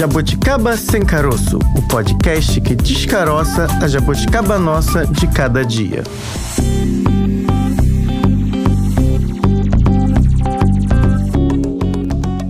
Jabuticaba Sem Caroço, o podcast que descaroça a jabuticaba nossa de cada dia.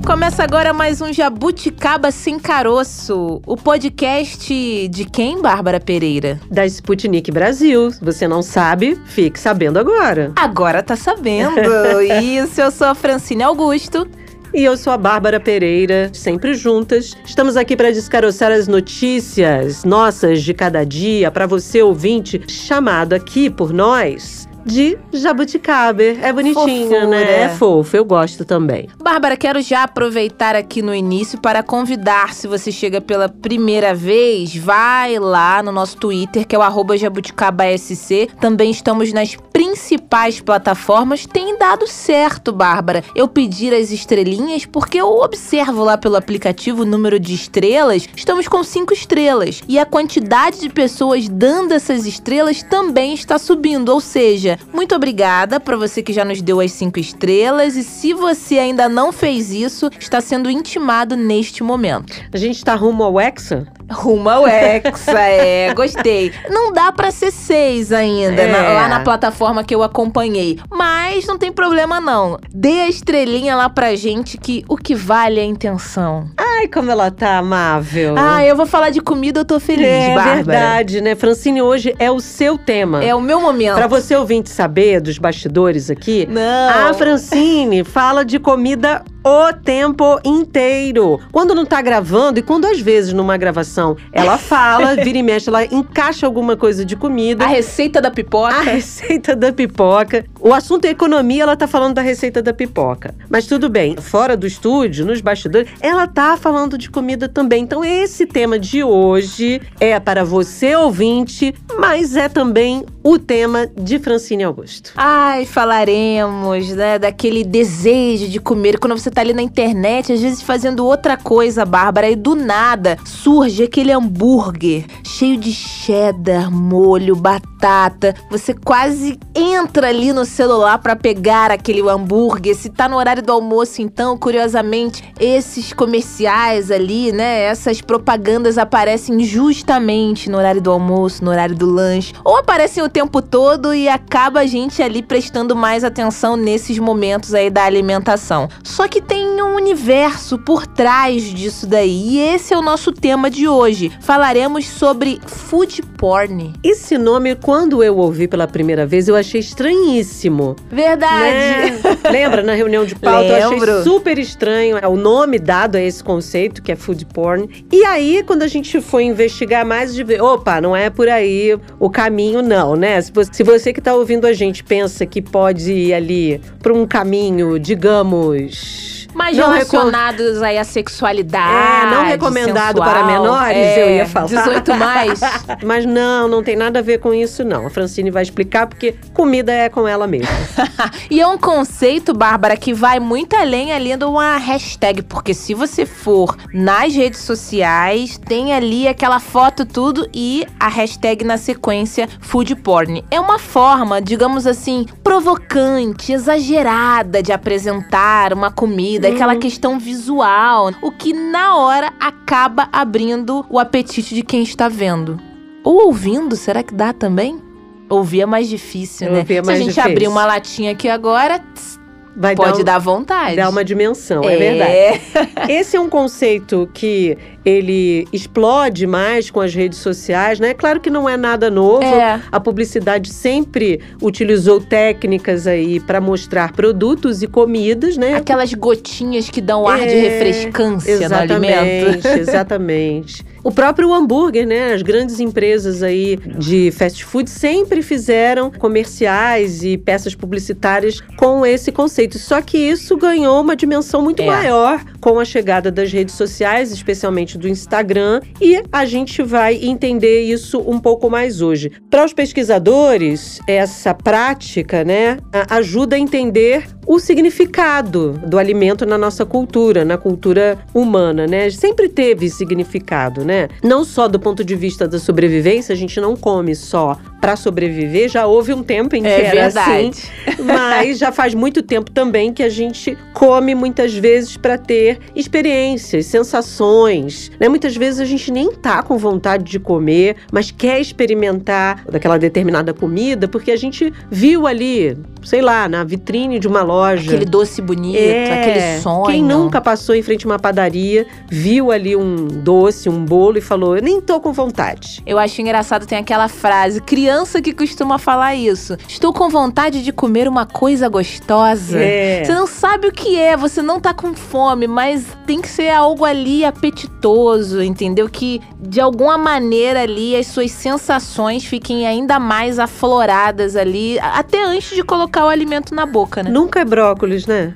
Começa agora mais um Jabuticaba Sem Caroço, o podcast de quem, Bárbara Pereira? Da Sputnik Brasil. Você não sabe? Fique sabendo agora. Agora tá sabendo. Isso, eu sou a Francine Augusto. E eu sou a Bárbara Pereira, sempre juntas. Estamos aqui para descaroçar as notícias nossas de cada dia para você ouvinte, chamado aqui por nós de jabuticaber. É bonitinho, Fofura. né? É fofo, eu gosto também. Bárbara, quero já aproveitar aqui no início para convidar, se você chega pela primeira vez, vai lá no nosso Twitter, que é o arroba jabuticabasc. Também estamos nas principais plataformas. Tem dado certo, Bárbara, eu pedir as estrelinhas, porque eu observo lá pelo aplicativo o número de estrelas. Estamos com cinco estrelas. E a quantidade de pessoas dando essas estrelas também está subindo. Ou seja, muito obrigada para você que já nos deu as cinco estrelas. E se você ainda não fez isso, está sendo intimado neste momento. A gente tá rumo ao Hexa? Rumo ao Hexa, é, gostei. Não dá pra ser seis ainda, É. na- lá na plataforma que eu acompanhei. Mas não tem problema não. Dê a estrelinha lá pra gente que o que vale é a intenção. Ai, como ela tá amável. Ah, eu vou falar de comida, eu tô feliz, é Bárbara. verdade, né? Francine, hoje é o seu tema. É o meu momento. Pra você ouvinte saber dos bastidores aqui, Não. a Francine fala de comida o tempo inteiro. Quando não tá gravando e quando às vezes numa gravação ela fala, vira e mexe, ela encaixa alguma coisa de comida. A receita da pipoca. A receita da pipoca. O assunto é economia, ela tá falando da receita da pipoca. Mas tudo bem, fora do estúdio, nos bastidores, ela tá falando de comida também. Então esse tema de hoje é para você ouvinte, mas é também o tema de Francine Augusto. Ai, falaremos, né, daquele desejo de comer. Quando você tá ali na internet, às vezes fazendo outra coisa, Bárbara, e do nada surge aquele hambúrguer cheio de cheddar, molho, batata. Você quase entra ali no celular pra pegar aquele hambúrguer. Se tá no horário do almoço, então, curiosamente, esses comerciais ali, né, essas propagandas aparecem justamente no horário do almoço, no horário do lanche, ou aparecem o tempo todo e acaba a gente ali prestando mais atenção nesses momentos aí da alimentação. Só que tem um universo por trás disso daí, e esse é o nosso tema de hoje. Falaremos sobre food porn. Esse nome, quando eu ouvi pela primeira vez, eu achei estranhíssimo. Verdade. Né? Lembra na reunião de pauta? Eu Lembro. achei super estranho é o nome dado a esse conceito, que é food porn. E aí, quando a gente foi investigar mais, de ver, opa, não é por aí o caminho, não, né? Se você, se você que tá ouvindo a gente pensa que pode ir ali para um caminho, digamos. Mais não relacionados aí à sexualidade. É, não recomendado sensual. para menores, É, eu ia falar. 18 mais. Mas não, não tem nada a ver com isso, não. A Francine vai explicar, porque comida é com ela mesma. e é um conceito, Bárbara, que vai muito além ali de uma hashtag, porque se você for nas redes sociais, tem ali aquela foto tudo e a hashtag na sequência food porn. É uma forma, digamos assim, provocante, exagerada de apresentar uma comida, aquela questão visual, o que na hora acaba abrindo o apetite de quem está vendo. Ou ouvindo, será que dá também? Ouvir é mais difícil, né? Ouvir é Se mais a gente difícil. abrir uma latinha aqui agora, tss, Vai pode dar, dar vontade. dar uma dimensão, é verdade. Esse é um conceito que ele explode mais com as redes sociais, né? Claro que não é nada novo. É. A publicidade sempre utilizou técnicas aí para mostrar produtos e comidas, né? Aquelas gotinhas que dão ar de É, refrescância no alimento. Exatamente, exatamente. O próprio hambúrguer, né? As grandes empresas aí de fast food sempre fizeram comerciais e peças publicitárias com esse conceito. Só que isso ganhou uma dimensão muito É. maior com a chegada das redes sociais, especialmente do Instagram, e a gente vai entender isso um pouco mais hoje. Para os pesquisadores, essa prática, né, ajuda a entender o significado do alimento na nossa cultura, na cultura humana, né? Sempre teve significado, né? Não só do ponto de vista da sobrevivência, a gente não come só para sobreviver. Já houve um tempo em que É era assim, verdade. mas já faz muito tempo também que a gente come muitas vezes para ter experiências, sensações. Né? Muitas vezes a gente nem tá com vontade de comer, mas quer experimentar daquela determinada comida porque a gente viu ali, sei lá, na vitrine de uma loja. Aquele doce bonito, É, aquele sonho. Quem nunca passou em frente a uma padaria, viu ali um doce, um bolo e falou: Eu nem tô com vontade. Eu acho engraçado, tem aquela frase, criança que costuma falar isso. Estou com vontade de comer uma coisa gostosa. É. Você não sabe o que é, você não tá com fome, mas tem que ser algo ali apetitoso, entendeu? Que de alguma maneira ali as suas sensações fiquem ainda mais afloradas ali, até antes de colocar o alimento na boca, né? Nunca é brócolis, né?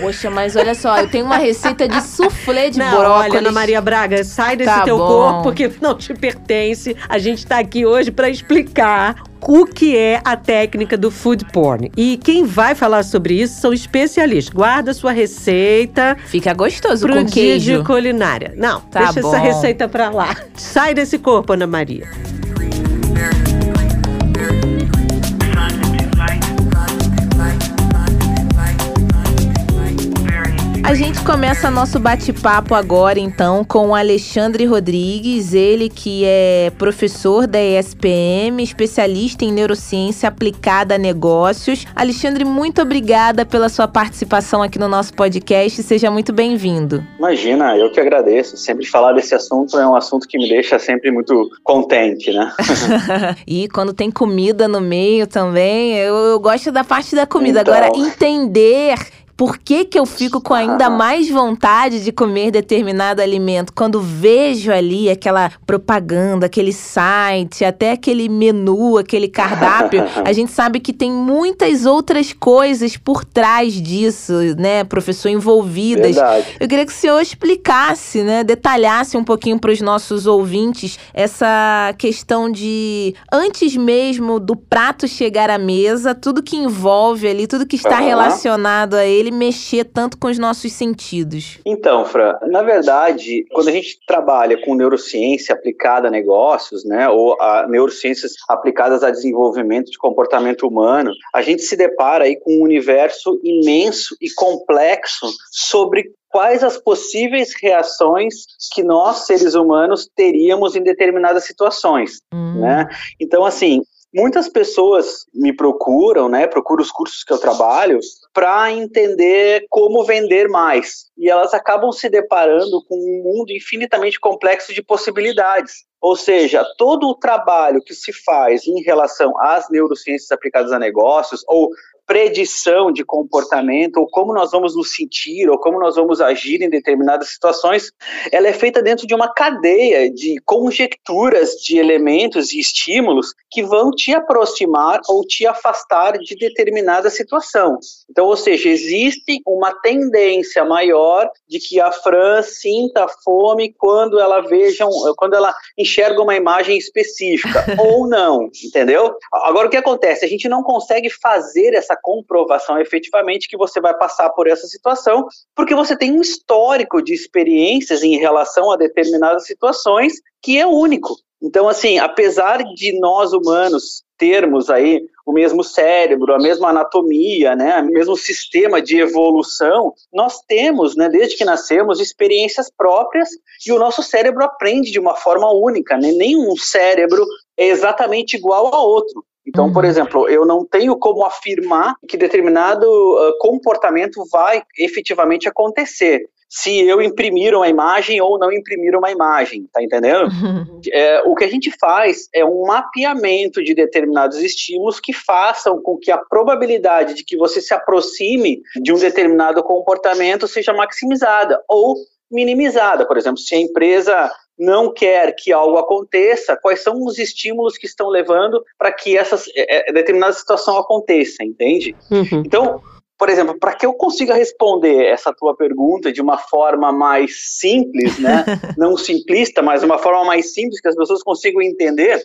Poxa, mas olha só, eu tenho uma receita de soufflé de não, brócolis. olha, Ana Maria Braga, sai desse Tá teu bom. corpo porque não te pertence. A gente tá aqui hoje para explicar o que é a técnica do food porn. E quem vai falar sobre isso são especialistas. Guarda sua receita Fica gostoso pro com dia queijo. de culinária. Não, Tá deixa essa bom. receita pra lá. Sai desse corpo, Ana Maria. A gente começa nosso bate-papo agora, então, com o Alexandre Rodrigues, ele que é professor da ESPM, especialista em neurociência aplicada a negócios. Alexandre, muito obrigada pela sua participação aqui no nosso podcast. Seja muito bem-vindo. Imagina, eu que agradeço. Sempre falar desse assunto é um assunto que me deixa sempre muito contente, né? e quando tem comida no meio também, eu, eu gosto da parte da comida. Então. Agora, entender por que, que eu fico com ainda mais vontade de comer determinado alimento quando vejo ali aquela propaganda, aquele site, até aquele menu, aquele cardápio. a gente sabe que tem muitas outras coisas por trás disso, né, professor, envolvidas. Verdade. Eu queria que o senhor explicasse, né, detalhasse um pouquinho para os nossos ouvintes essa questão de antes mesmo do prato chegar à mesa, tudo que envolve ali, tudo que está Aham. relacionado a ele, mexer tanto com os nossos sentidos. Então, Fran, na verdade, quando a gente trabalha com neurociência aplicada a negócios, né, ou a neurociências aplicadas a desenvolvimento de comportamento humano, a gente se depara aí com um universo imenso e complexo sobre quais as possíveis reações que nós, seres humanos, teríamos em determinadas situações. Hum. né? Então, assim, muitas pessoas me procuram, né? Procuram os cursos que eu trabalho para entender como vender mais. E elas acabam se deparando com um mundo infinitamente complexo de possibilidades. Ou seja, todo o trabalho que se faz em relação às neurociências aplicadas a negócios ou predição de comportamento, ou como nós vamos nos sentir, ou como nós vamos agir em determinadas situações, ela é feita dentro de uma cadeia de conjecturas de elementos e estímulos que vão te aproximar ou te afastar de determinada situação. Então, ou seja, existe uma tendência maior de que a Fran sinta fome quando ela veja, quando ela enxerga uma imagem específica ou não, entendeu? Agora o que acontece? A gente não consegue fazer essa comprovação efetivamente que você vai passar por essa situação, porque você tem um histórico de experiências em relação a determinadas situações que é único. Então, assim, apesar de nós humanos termos aí o mesmo cérebro, a mesma anatomia, né, o mesmo sistema de evolução, nós temos, né, desde que nascemos, experiências próprias e o nosso cérebro aprende de uma forma única, né? Nenhum cérebro é exatamente igual ao outro. Então, por Uhum. exemplo, eu não tenho como afirmar que determinado uh, comportamento vai efetivamente acontecer se eu imprimir uma imagem ou não imprimir uma imagem, tá entendendo? É, o que a gente faz é um mapeamento de determinados estímulos que façam com que a probabilidade de que você se aproxime de um determinado comportamento seja maximizada ou minimizada. Por exemplo, se a empresa não quer que algo aconteça, quais são os estímulos que estão levando para que essa é, determinada situação aconteça, entende? Uhum. Então, por exemplo, para que eu consiga responder essa tua pergunta de uma forma mais simples, né? não simplista, mas uma forma mais simples que as pessoas consigam entender,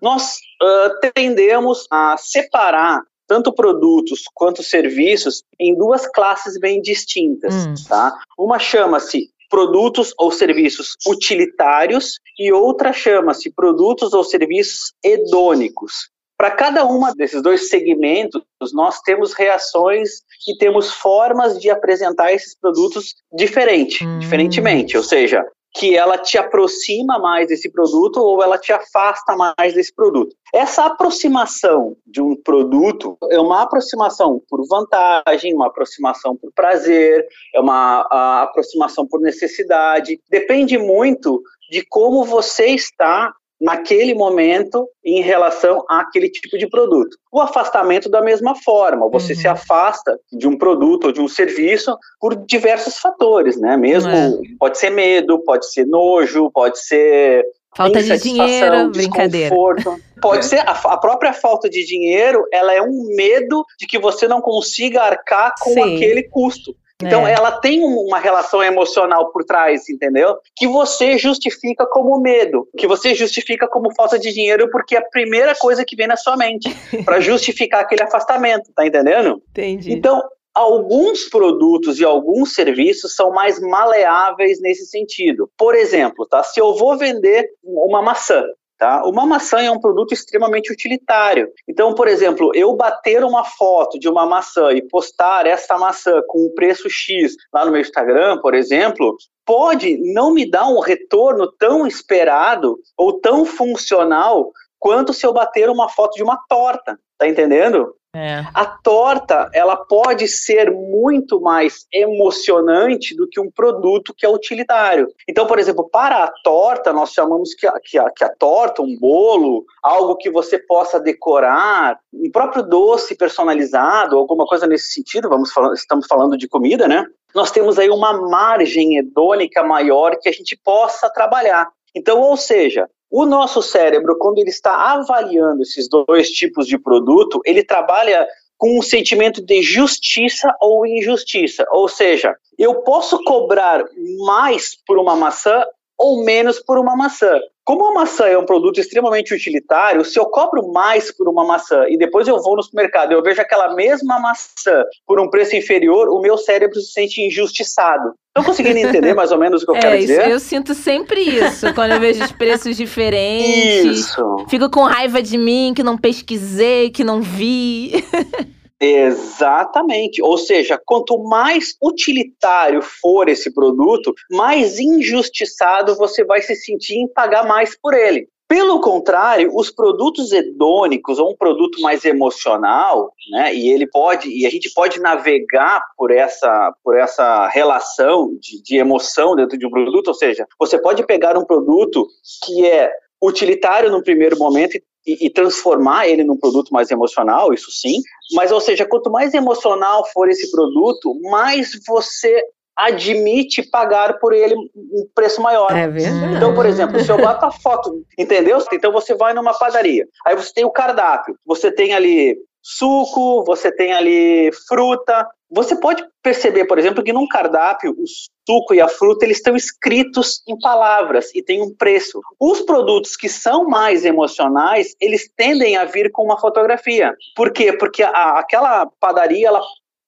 nós uh, tendemos a separar tanto produtos quanto serviços em duas classes bem distintas, Hum. tá? Uma chama-se produtos ou serviços utilitários e outra chama-se produtos ou serviços hedônicos. Para cada uma desses dois segmentos, nós temos reações e temos formas de apresentar esses produtos diferente, hum. diferentemente. Ou seja, que ela te aproxima mais desse produto ou ela te afasta mais desse produto. Essa aproximação de um produto é uma aproximação por vantagem, uma aproximação por prazer, é uma aproximação por necessidade. Depende muito de como você está naquele momento em relação àquele tipo de produto. O afastamento da mesma forma, você uhum. se afasta de um produto ou de um serviço por diversos fatores, né? Mesmo é. pode ser medo, pode ser nojo, pode ser Falta de dinheiro, brincadeira. Pode ser a, a, própria falta de dinheiro, ela é um medo de que você não consiga arcar com Sim. aquele custo. Então, é. ela tem uma relação emocional por trás, entendeu? Que você justifica como medo, que você justifica como falta de dinheiro, porque é a primeira coisa que vem na sua mente, para justificar aquele afastamento, tá entendendo? Entendi. Então, alguns produtos e alguns serviços são mais maleáveis nesse sentido. Por exemplo, tá? Se eu vou vender uma maçã, Tá? Uma maçã é um produto extremamente utilitário. Então, por exemplo, eu bater uma foto de uma maçã e postar essa maçã com um preço X lá no meu Instagram, por exemplo, pode não me dar um retorno tão esperado ou tão funcional quanto se eu bater uma foto de uma torta. Tá entendendo? É. A torta, ela pode ser muito mais emocionante do que um produto que é utilitário. Então, por exemplo, para a torta, nós chamamos que a, que a, que a torta, um bolo, algo que você possa decorar, um próprio doce personalizado, alguma coisa nesse sentido, vamos estamos falando de comida, né? Nós temos aí uma margem hedônica maior que a gente possa trabalhar. Então, ou seja, o nosso cérebro, quando ele está avaliando esses dois tipos de produto, ele trabalha com um sentimento de justiça ou injustiça. Ou seja, eu posso cobrar mais por uma maçã ou menos por uma maçã. Como a maçã é um produto extremamente utilitário, se eu cobro mais por uma maçã e depois eu vou no supermercado e eu vejo aquela mesma maçã por um preço inferior, o meu cérebro se sente injustiçado. Estão conseguindo entender mais ou menos o que eu é, quero dizer? Isso, eu sinto sempre isso quando eu vejo os preços diferentes. Isso. Fico com raiva de mim que não pesquisei, que não vi. Exatamente. Ou seja, quanto mais utilitário for esse produto, mais injustiçado você vai se sentir em pagar mais por ele. Pelo contrário, os produtos hedônicos ou um produto mais emocional, né, e ele pode, e a gente pode navegar por essa, por essa relação de, de emoção dentro de um produto, ou seja, você pode pegar um produto que é utilitário no primeiro momento e, e, transformar ele num produto mais emocional, isso sim. Mas, ou seja, quanto mais emocional for esse produto, mais você admite pagar por ele um preço maior. É verdade. Então, por exemplo, se eu boto a foto, entendeu? Então você vai numa padaria, aí você tem o cardápio, você tem ali suco, você tem ali fruta. Você pode perceber, por exemplo, que num cardápio o suco e a fruta eles estão escritos em palavras e tem um preço. Os produtos que são mais emocionais, eles tendem a vir com uma fotografia. Por quê? Porque a, aquela padaria ela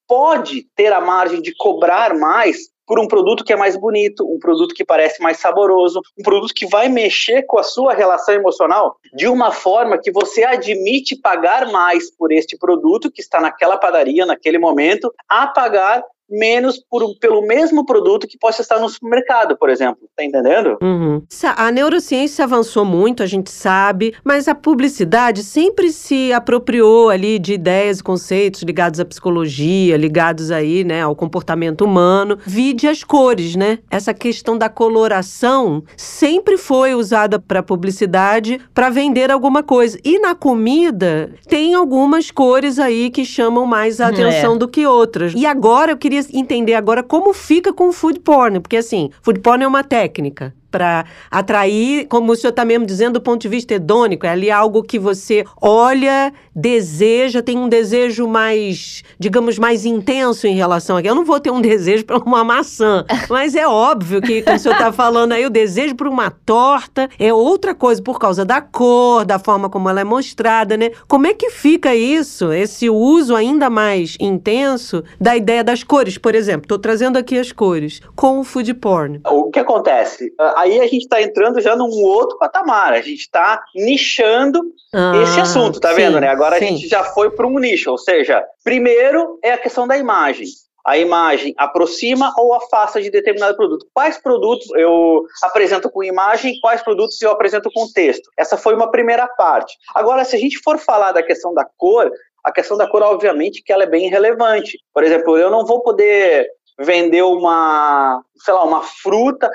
pode ter a margem de cobrar mais por um produto que é mais bonito, um produto que parece mais saboroso, um produto que vai mexer com a sua relação emocional de uma forma que você admite pagar mais por este produto que está naquela padaria naquele momento, a pagar menos por, pelo mesmo produto que possa estar no supermercado, por exemplo. Tá entendendo? Uhum. A neurociência avançou muito, a gente sabe, mas a publicidade sempre se apropriou ali de ideias e conceitos ligados à psicologia, ligados aí, né, ao comportamento humano. Vide as cores, né? Essa questão da coloração sempre foi usada para publicidade para vender alguma coisa. E na comida tem algumas cores aí que chamam mais a atenção é. do que outras. E agora eu queria entender agora como fica com o food porn, porque assim, food porn é uma técnica para atrair, como o senhor está mesmo dizendo, do ponto de vista hedônico. É ali algo que você olha, deseja, tem um desejo mais, digamos, mais intenso em relação a. Eu não vou ter um desejo para uma maçã, mas é óbvio que, como o senhor está falando aí, o desejo por uma torta é outra coisa por causa da cor, da forma como ela é mostrada, né? Como é que fica isso, esse uso ainda mais intenso da ideia das cores, por exemplo? Estou trazendo aqui as cores, com o food porn. O que acontece? Aí a gente está entrando já num outro patamar. A gente está nichando ah, esse assunto, tá sim, vendo, né? Agora sim. a gente já foi para um nicho, ou seja, primeiro é a questão da imagem a imagem aproxima ou afasta de determinado produto. Quais produtos eu apresento com imagem, quais produtos eu apresento com texto? Essa foi uma primeira parte. Agora, se a gente for falar da questão da cor, a questão da cor, obviamente, que ela é bem relevante. Por exemplo, eu não vou poder vender uma, sei lá, uma fruta.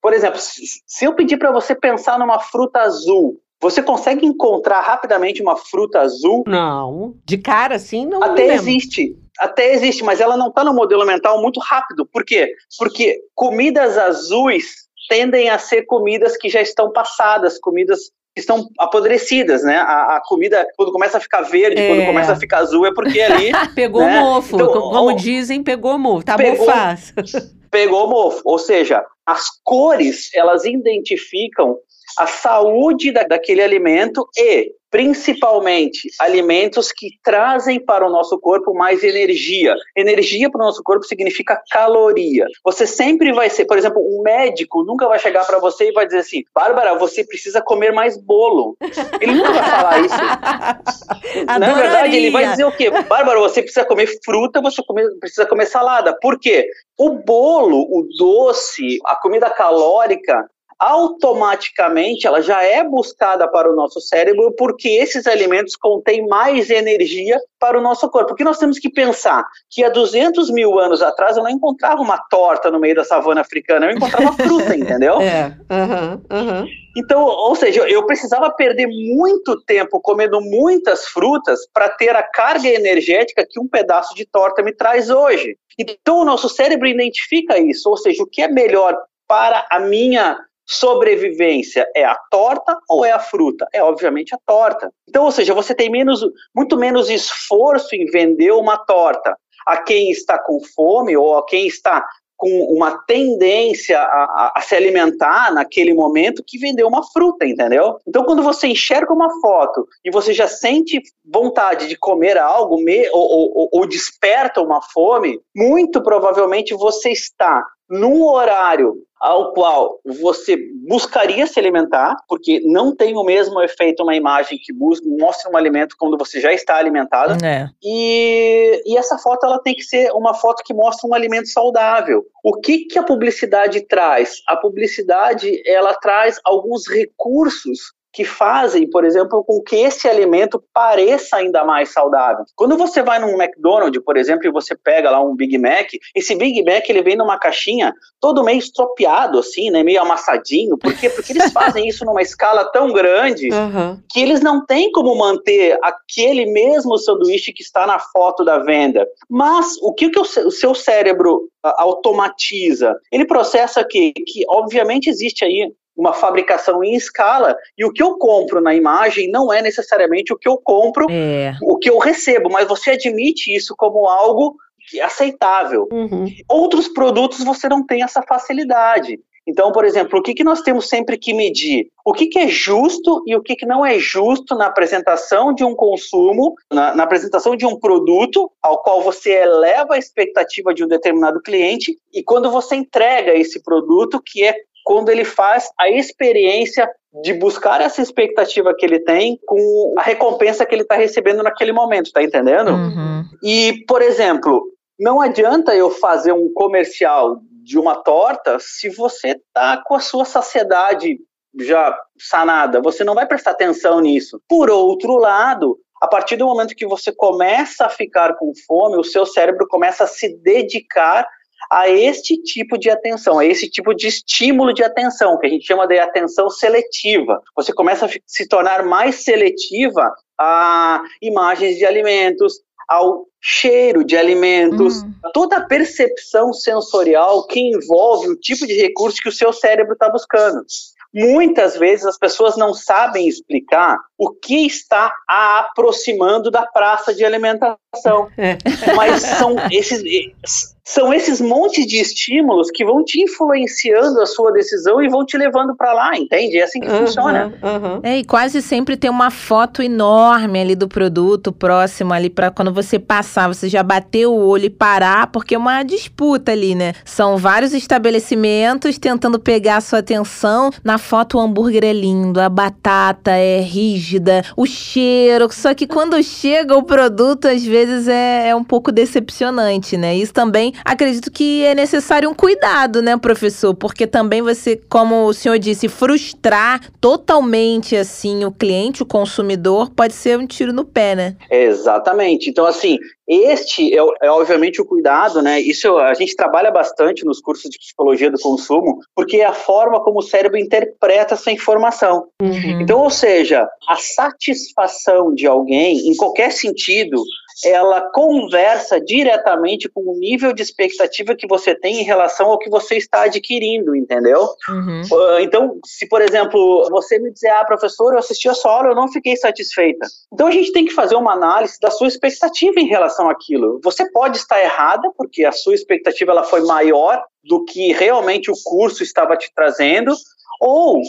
Por exemplo, se eu pedir para você pensar numa fruta azul, você consegue encontrar rapidamente uma fruta azul? Não. De cara, assim, não. Até existe até existe, mas ela não está no modelo mental muito rápido. Por quê? Porque comidas azuis tendem a ser comidas que já estão passadas, comidas estão apodrecidas, né? A, a, comida, quando começa a ficar verde, é. quando começa a ficar azul, é porque ali. pegou né? mofo. Então, como ó, dizem, pegou mofo. Tá pegou, mofaz. pegou mofo. Ou seja, as cores, elas identificam a saúde da, daquele alimento e principalmente alimentos que trazem para o nosso corpo mais energia. Energia para o nosso corpo significa caloria. Você sempre vai ser, por exemplo, um médico nunca vai chegar para você e vai dizer assim: Bárbara, você precisa comer mais bolo. Ele nunca vai falar isso. Na verdade, ele vai dizer o quê? Bárbara, você precisa comer fruta, você precisa comer salada. Por quê? O bolo, o doce, a comida calórica, automaticamente ela já é buscada para o nosso cérebro porque esses alimentos contêm mais energia para o nosso corpo. Porque nós temos que pensar que há 200 mil anos atrás eu não encontrava uma torta no meio da savana africana, eu encontrava fruta, entendeu? É, uhum, uhum. Então, ou seja, eu precisava perder muito tempo comendo muitas frutas para ter a carga energética que um pedaço de torta me traz hoje. Então, o nosso cérebro identifica isso, ou seja, o que é melhor para a minha sobrevivência é a torta ou é a fruta? É obviamente a torta. Então, ou seja, você tem menos, muito menos esforço em vender uma torta a quem está com fome ou a quem está com uma tendência a, a, a, se alimentar naquele momento que vendeu uma fruta, entendeu? Então, quando você enxerga uma foto e você já sente vontade de comer algo me, ou, ou, ou desperta uma fome, muito provavelmente você está num horário ao qual você buscaria se alimentar, porque não tem o mesmo efeito uma imagem que busca, mostra um alimento quando você já está alimentado. É. E, e essa foto ela tem que ser uma foto que mostra um alimento saudável. O que, que a publicidade traz? A publicidade ela traz alguns recursos que fazem, por exemplo, com que esse alimento pareça ainda mais saudável. Quando você vai num McDonald's, por exemplo, e você pega lá um Big Mac, esse Big Mac ele vem numa caixinha todo meio estropiado, assim, né, meio amassadinho. Por quê? Porque eles fazem isso numa escala tão grande uhum. que eles não têm como manter aquele mesmo sanduíche que está na foto da venda. Mas o que, que o seu cérebro automatiza? Ele processa que, que obviamente existe aí uma fabricação em escala e o que eu compro na imagem não é necessariamente o que eu compro, é. o que eu recebo, mas você admite isso como algo aceitável. Uhum. Outros produtos você não tem essa facilidade. Então, por exemplo, o que, que nós temos sempre que medir? O que, que é justo e o que, que não é justo na apresentação de um consumo, na, na, apresentação de um produto ao qual você eleva a expectativa de um determinado cliente e quando você entrega esse produto que é quando ele faz a experiência de buscar essa expectativa que ele tem com a recompensa que ele está recebendo naquele momento, tá entendendo? Uhum. E, por exemplo, não adianta eu fazer um comercial de uma torta se você tá com a sua saciedade já sanada, você não vai prestar atenção nisso. Por outro lado, a partir do momento que você começa a ficar com fome, o seu cérebro começa a se dedicar a este tipo de atenção, a esse tipo de estímulo de atenção, que a gente chama de atenção seletiva. Você começa a se tornar mais seletiva a imagens de alimentos, ao cheiro de alimentos, hum. toda a percepção sensorial que envolve o tipo de recurso que o seu cérebro está buscando. Muitas vezes as pessoas não sabem explicar o que está a aproximando da praça de alimentação. É. Mas são esses, são esses montes de estímulos que vão te influenciando a sua decisão e vão te levando para lá, entende? É assim que uhum, funciona. Uhum. É, e quase sempre tem uma foto enorme ali do produto próximo ali para quando você passa pensar, você já bateu o olho e parar, porque é uma disputa ali, né? São vários estabelecimentos tentando pegar a sua atenção. Na foto o hambúrguer é lindo, a batata é rígida, o cheiro. Só que quando chega o produto, às vezes é, é um pouco decepcionante, né? Isso também acredito que é necessário um cuidado, né, professor? Porque também você, como o senhor disse, frustrar totalmente assim o cliente, o consumidor, pode ser um tiro no pé, né? Exatamente. Então, assim, este é, é, obviamente o cuidado, né? Isso a gente trabalha bastante nos cursos de psicologia do consumo, porque é a forma como o cérebro interpreta essa informação. Uhum. Então, ou seja, a satisfação de alguém, em qualquer sentido, ela conversa diretamente com o nível de expectativa que você tem em relação ao que você está adquirindo, entendeu? Uhum. Uh, então, se por exemplo você me dizer, ah, professor, eu assisti a sua aula, eu não fiquei satisfeita. Então a gente tem que fazer uma análise da sua expectativa em relação àquilo. Você pode estar errada, porque a sua expectativa ela foi maior do que realmente o curso estava te trazendo, ou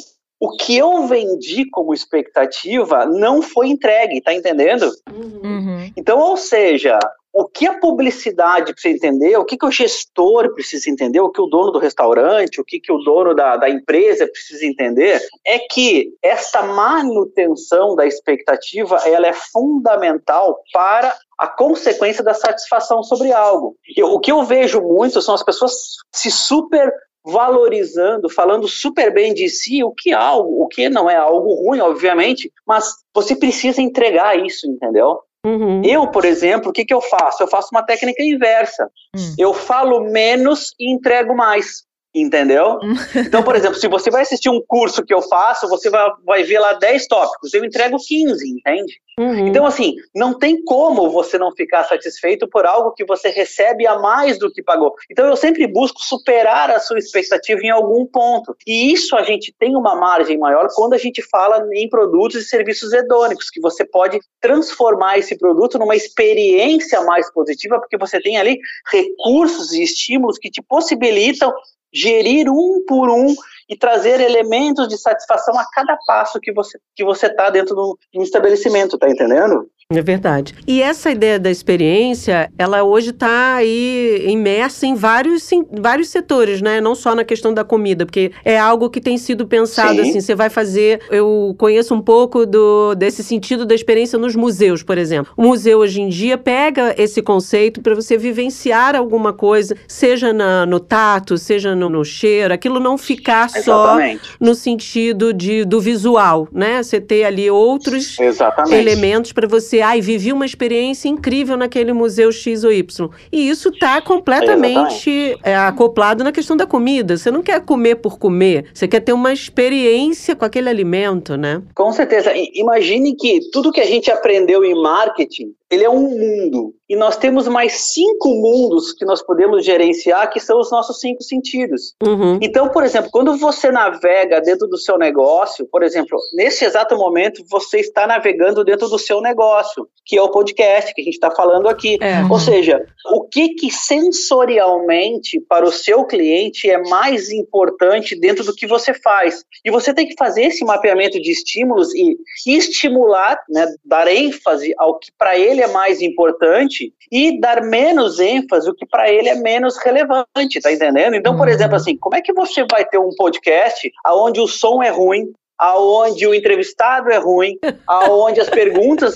o que eu vendi como expectativa não foi entregue, tá entendendo? Uhum. Então, ou seja, o que a publicidade precisa entender, o que, que o gestor precisa entender, o que o dono do restaurante, o que, que o dono da, da empresa precisa entender, é que essa manutenção da expectativa ela é fundamental para a consequência da satisfação sobre algo. Eu, o que eu vejo muito são as pessoas se super valorizando, falando super bem de si, o que é algo, o que não é algo ruim, obviamente, mas você precisa entregar isso, entendeu? Uhum. Eu, por exemplo, o que, que eu faço? Eu faço uma técnica inversa. Uhum. Eu falo menos e entrego mais. Entendeu? Então, por exemplo, se você vai assistir um curso que eu faço, você vai, vai ver lá 10 tópicos, eu entrego 15, entende? Uhum. Então, assim, não tem como você não ficar satisfeito por algo que você recebe a mais do que pagou. Então, eu sempre busco superar a sua expectativa em algum ponto. E isso a gente tem uma margem maior quando a gente fala em produtos e serviços hedônicos, que você pode transformar esse produto numa experiência mais positiva, porque você tem ali recursos e estímulos que te possibilitam gerir um por um e trazer elementos de satisfação a cada passo que você que você está dentro do, do estabelecimento, tá entendendo? É verdade. E essa ideia da experiência, ela hoje está aí imersa em vários, em vários setores, né? Não só na questão da comida, porque é algo que tem sido pensado Sim. assim. Você vai fazer. Eu conheço um pouco do, desse sentido da experiência nos museus, por exemplo. O museu hoje em dia pega esse conceito para você vivenciar alguma coisa, seja na, no tato, seja no, no cheiro, aquilo não ficar Exatamente. só no sentido de, do visual, né? Você ter ali outros Exatamente. elementos para você ai, vivi uma experiência incrível naquele museu X ou Y. E isso está completamente é, acoplado na questão da comida. Você não quer comer por comer, você quer ter uma experiência com aquele alimento, né? Com certeza. Imagine que tudo que a gente aprendeu em marketing ele é um mundo. E nós temos mais cinco mundos que nós podemos gerenciar, que são os nossos cinco sentidos. Uhum. Então, por exemplo, quando você navega dentro do seu negócio, por exemplo, nesse exato momento, você está navegando dentro do seu negócio, que é o podcast que a gente está falando aqui. É. Ou seja, o que, que sensorialmente para o seu cliente é mais importante dentro do que você faz? E você tem que fazer esse mapeamento de estímulos e estimular, né, dar ênfase ao que para ele é mais importante e dar menos ênfase o que para ele é menos relevante, tá entendendo? Então, por uhum. exemplo, assim, como é que você vai ter um podcast aonde o som é ruim, aonde o entrevistado é ruim, aonde as perguntas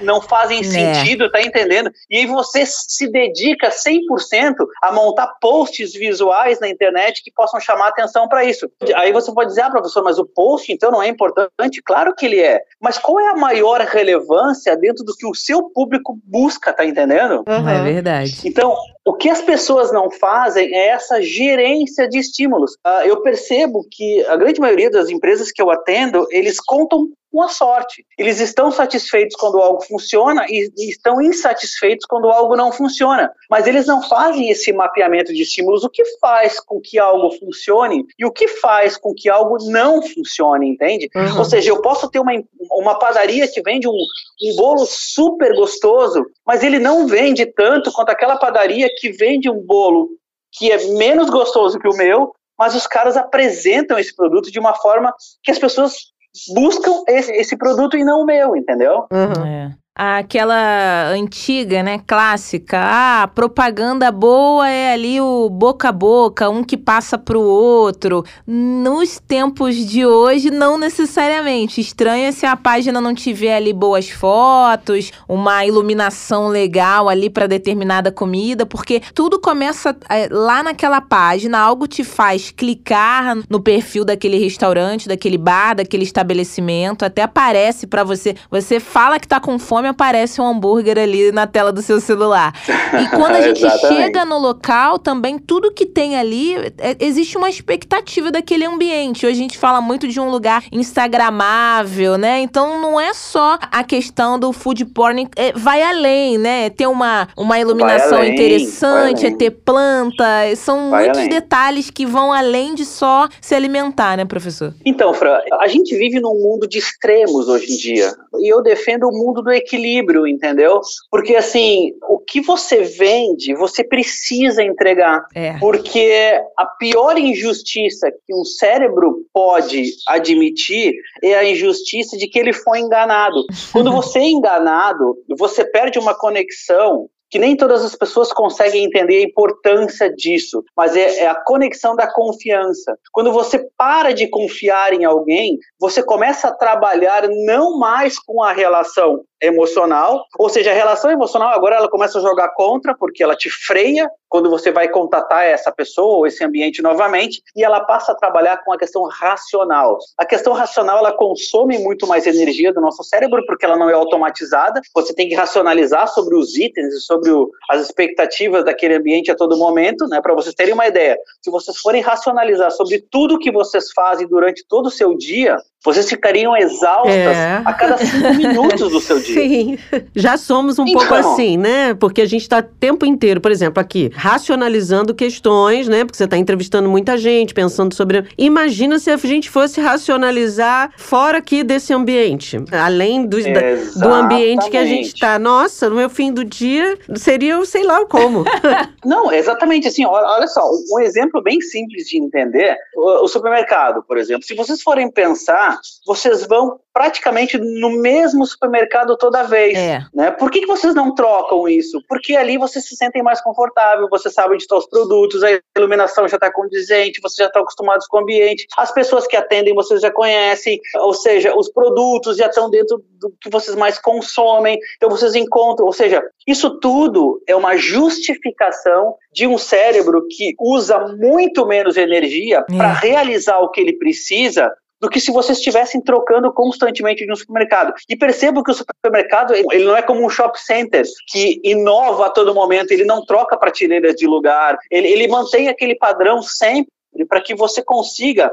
não fazem é. sentido, tá entendendo? E aí você se dedica 100% a montar posts visuais na internet que possam chamar atenção para isso. Aí você pode dizer, ah, professor, mas o post então não é importante? Claro que ele é. Mas qual é a maior relevância dentro do que o seu público busca, tá entendendo? Uhum. É verdade. Então, o que as pessoas não fazem é essa gerência de estímulos. Uh, eu percebo que a grande maioria das empresas que eu atendo, eles contam com a sorte. Eles estão satisfeitos quando algo funciona e, e estão insatisfeitos quando algo não funciona. Mas eles não fazem esse mapeamento de estímulos. O que faz com que algo funcione e o que faz com que algo não funcione, entende? Uhum. Ou seja, eu posso ter uma, uma padaria que vende um, um bolo super gostoso, mas ele não vende tanto quanto aquela padaria que vende um bolo que é menos gostoso que o meu, mas os caras apresentam esse produto de uma forma que as pessoas buscam esse, esse produto e não o meu, entendeu? Uhum. É. aquela antiga, né, clássica, ah, propaganda boa é ali o boca a boca, um que passa pro outro. Nos tempos de hoje, não necessariamente. Estranho é se a página não tiver ali boas fotos, uma iluminação legal ali para determinada comida, porque tudo começa é, lá naquela página, algo te faz clicar no perfil daquele restaurante, daquele bar, daquele estabelecimento, até aparece para você, você fala que tá com fome me aparece um hambúrguer ali na tela do seu celular. E quando a gente chega no local, também tudo que tem ali, é, existe uma expectativa daquele ambiente. Hoje a gente fala muito de um lugar instagramável, né? Então não é só a questão do food porn, é, vai além, né? Ter uma, uma iluminação além, interessante, é ter planta, são vai muitos além. detalhes que vão além de só se alimentar, né, professor? Então, Fran, a gente vive num mundo de extremos hoje em dia. E eu defendo o mundo do equilíbrio equilíbrio, entendeu? Porque assim, o que você vende, você precisa entregar. É. Porque a pior injustiça que um cérebro pode admitir é a injustiça de que ele foi enganado. Quando você é enganado, você perde uma conexão que nem todas as pessoas conseguem entender a importância disso, mas é, é, a conexão da confiança. Quando você para de confiar em alguém, você começa a trabalhar não mais com a relação emocional, ou seja, a relação emocional agora ela começa a jogar contra porque ela te freia quando você vai contatar essa pessoa ou esse ambiente novamente e ela passa a trabalhar com a questão racional. A questão racional ela consome muito mais energia do nosso cérebro porque ela não é automatizada. Você tem que racionalizar sobre os itens e sobre o, as expectativas daquele ambiente a todo momento, né? Para vocês terem uma ideia, se vocês forem racionalizar sobre tudo que vocês fazem durante todo o seu dia, vocês ficariam exaustas é. a cada cinco minutos do seu dia. Sim, já somos um então, pouco assim, né? Porque a gente está o tempo inteiro, por exemplo, aqui, racionalizando questões, né? Porque você está entrevistando muita gente, pensando sobre. Imagina se a gente fosse racionalizar fora aqui desse ambiente, além do, do ambiente que a gente está. Nossa, no meu fim do dia seria, sei lá como. Não, exatamente assim. Olha só, um exemplo bem simples de entender: o supermercado, por exemplo. Se vocês forem pensar vocês vão praticamente no mesmo supermercado toda vez. É. Né? Por que, que vocês não trocam isso? Porque ali vocês se sentem mais confortável, você sabe onde estão os produtos, a iluminação já está condizente, vocês já estão acostumados com o ambiente, as pessoas que atendem vocês já conhecem, ou seja, os produtos já estão dentro do que vocês mais consomem, então vocês encontram, ou seja, isso tudo é uma justificação de um cérebro que usa muito menos energia é. para realizar o que ele precisa do que se vocês estivessem trocando constantemente de um supermercado. E percebo que o supermercado ele não é como um shopping center que inova a todo momento, ele não troca prateleiras de lugar, ele, ele mantém aquele padrão sempre para que você consiga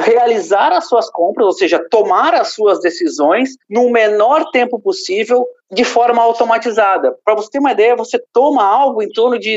realizar as suas compras, ou seja, tomar as suas decisões no menor tempo possível de forma automatizada. Para você ter uma ideia, você toma algo em torno de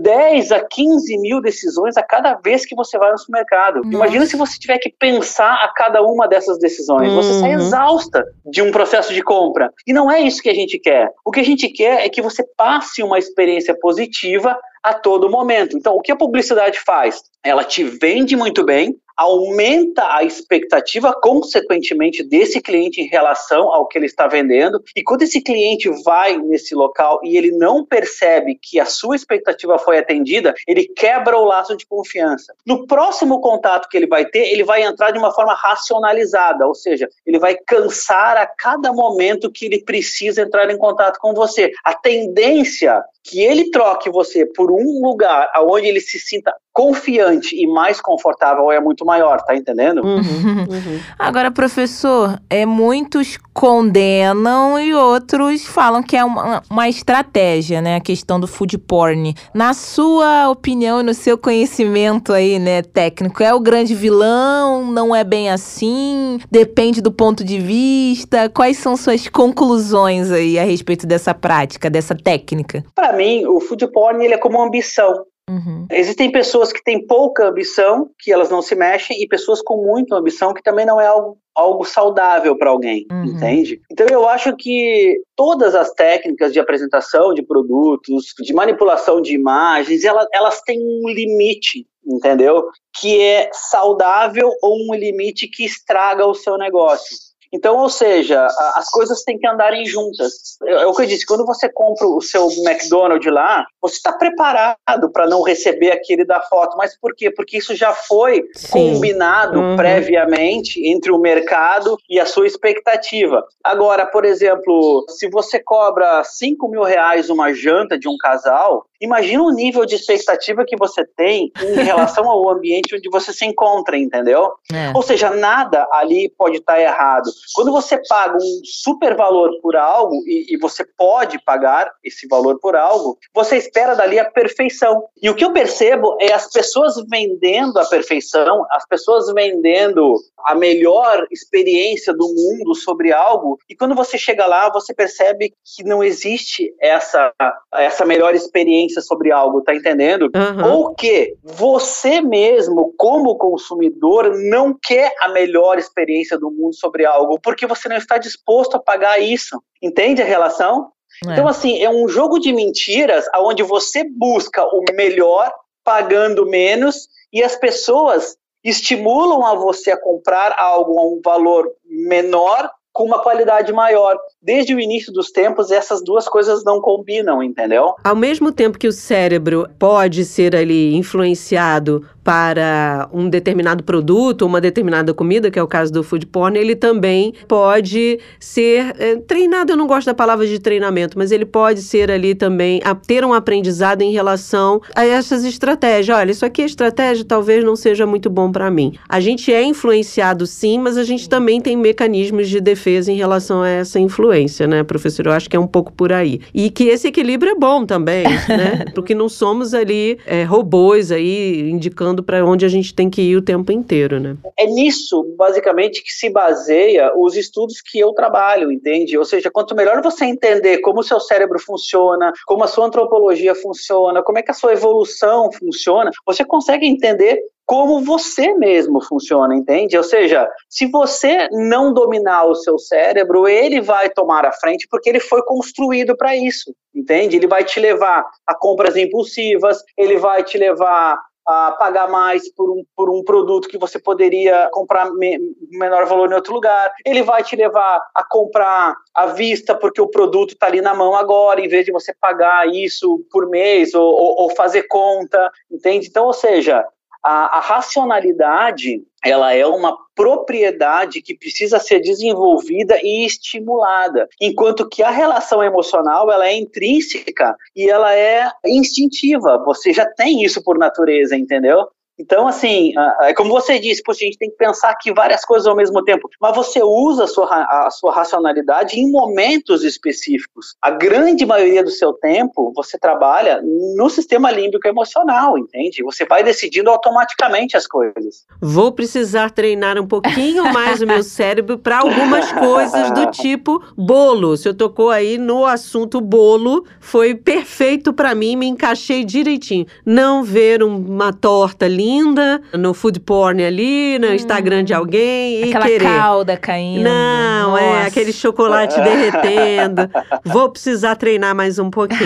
10 a 15 mil decisões a cada vez que você vai no supermercado. Nossa. Imagina se você tiver que pensar a cada uma dessas decisões. Uhum. Você sai uhum. exausta de um processo de compra. E não é isso que a gente quer. O que a gente quer é que você passe uma experiência positiva a todo momento. Então, o que a publicidade faz? Ela te vende muito bem, aumenta a expectativa, consequentemente, desse cliente em relação ao que ele está vendendo. E quando esse cliente vai nesse local e ele não percebe que a sua expectativa foi atendida, ele quebra o laço de confiança. No próximo contato que ele vai ter, ele vai entrar de uma forma racionalizada, ou seja, ele vai cansar a cada momento que ele precisa entrar em contato com você. A tendência que ele troque você por um lugar onde ele se sinta confiante e mais confortável é muito maior, tá entendendo? Uhum, uhum. Agora, professor, é, muitos condenam e outros falam que é uma, uma estratégia, né? A questão do food porn. Na sua opinião e no seu conhecimento aí, né, técnico, é o grande vilão? Não é bem assim? Depende do ponto de vista? Quais são suas conclusões aí a respeito dessa prática, dessa técnica? Para mim, o food porn ele é como uma ambição. Uhum. Existem pessoas que têm pouca ambição, que elas não se mexem, e pessoas com muita ambição, que também não é algo, algo saudável para alguém, uhum. entende? Então eu acho que todas as técnicas de apresentação de produtos, de manipulação de imagens, elas, elas têm um limite, entendeu? Que é saudável ou um limite que estraga o seu negócio. Então, ou seja, as coisas têm que andarem juntas. É o que eu disse, quando você compra o seu McDonald's lá, você está preparado para não receber aquele da foto. Mas por quê? Porque isso já foi Sim. combinado uhum. previamente entre o mercado e a sua expectativa. Agora, por exemplo, se você cobra 5 mil reais uma janta de um casal, imagina o nível de expectativa que você tem em relação ao ambiente onde você se encontra, entendeu? É. Ou seja, nada ali pode estar tá errado. Quando você paga um super valor por algo, e, e você pode pagar esse valor por algo, você espera dali a perfeição. E o que eu percebo é as pessoas vendendo a perfeição, as pessoas vendendo a melhor experiência do mundo sobre algo, e quando você chega lá, você percebe que não existe essa, essa melhor experiência sobre algo, tá entendendo? Uhum. Ou que você mesmo, como consumidor, não quer a melhor experiência do mundo sobre algo, porque você não está disposto a pagar isso. Entende a relação? É. Então, assim, é um jogo de mentiras onde você busca o melhor pagando menos e as pessoas estimulam a você a comprar algo a um valor menor com uma qualidade maior. Desde o início dos tempos, essas duas coisas não combinam, entendeu? Ao mesmo tempo que o cérebro pode ser ali influenciado para um determinado produto, uma determinada comida, que é o caso do food porn, ele também pode ser é, treinado. Eu não gosto da palavra de treinamento, mas ele pode ser ali também a ter um aprendizado em relação a essas estratégias. Olha, isso aqui é estratégia, talvez não seja muito bom para mim. A gente é influenciado sim, mas a gente também tem mecanismos de defesa em relação a essa influência, né, professor? Eu acho que é um pouco por aí. E que esse equilíbrio é bom também, né? Porque não somos ali é, robôs aí indicando para onde a gente tem que ir o tempo inteiro, né? É nisso, basicamente, que se baseia os estudos que eu trabalho, entende? Ou seja, quanto melhor você entender como o seu cérebro funciona, como a sua antropologia funciona, como é que a sua evolução funciona, você consegue entender como você mesmo funciona, entende? Ou seja, se você não dominar o seu cérebro, ele vai tomar a frente porque ele foi construído para isso, entende? Ele vai te levar a compras impulsivas, ele vai te levar a pagar mais por um, por um produto que você poderia comprar me, menor valor em outro lugar. Ele vai te levar a comprar à vista porque o produto está ali na mão agora, em vez de você pagar isso por mês ou, ou, ou fazer conta, entende? Então, ou seja, a, a racionalidade ela é uma propriedade que precisa ser desenvolvida e estimulada, enquanto que a relação emocional ela é intrínseca e ela é instintiva. Você já tem isso por natureza, entendeu? Então, assim, é como você disse, a gente tem que pensar aqui várias coisas ao mesmo tempo, mas você usa a sua, a sua racionalidade em momentos específicos. A grande maioria do seu tempo, você trabalha no sistema límbico emocional, entende? Você vai decidindo automaticamente as coisas. Vou precisar treinar um pouquinho mais o meu cérebro para algumas coisas do tipo bolo. Se eu tocou aí no assunto bolo, foi perfeito para mim, me encaixei direitinho. Não ver uma torta linda linda no food porn ali, no hum. Instagram de alguém Aquela e querer. calda caindo. Não, é, Nossa. é aquele chocolate derretendo. Vou precisar treinar mais um pouquinho.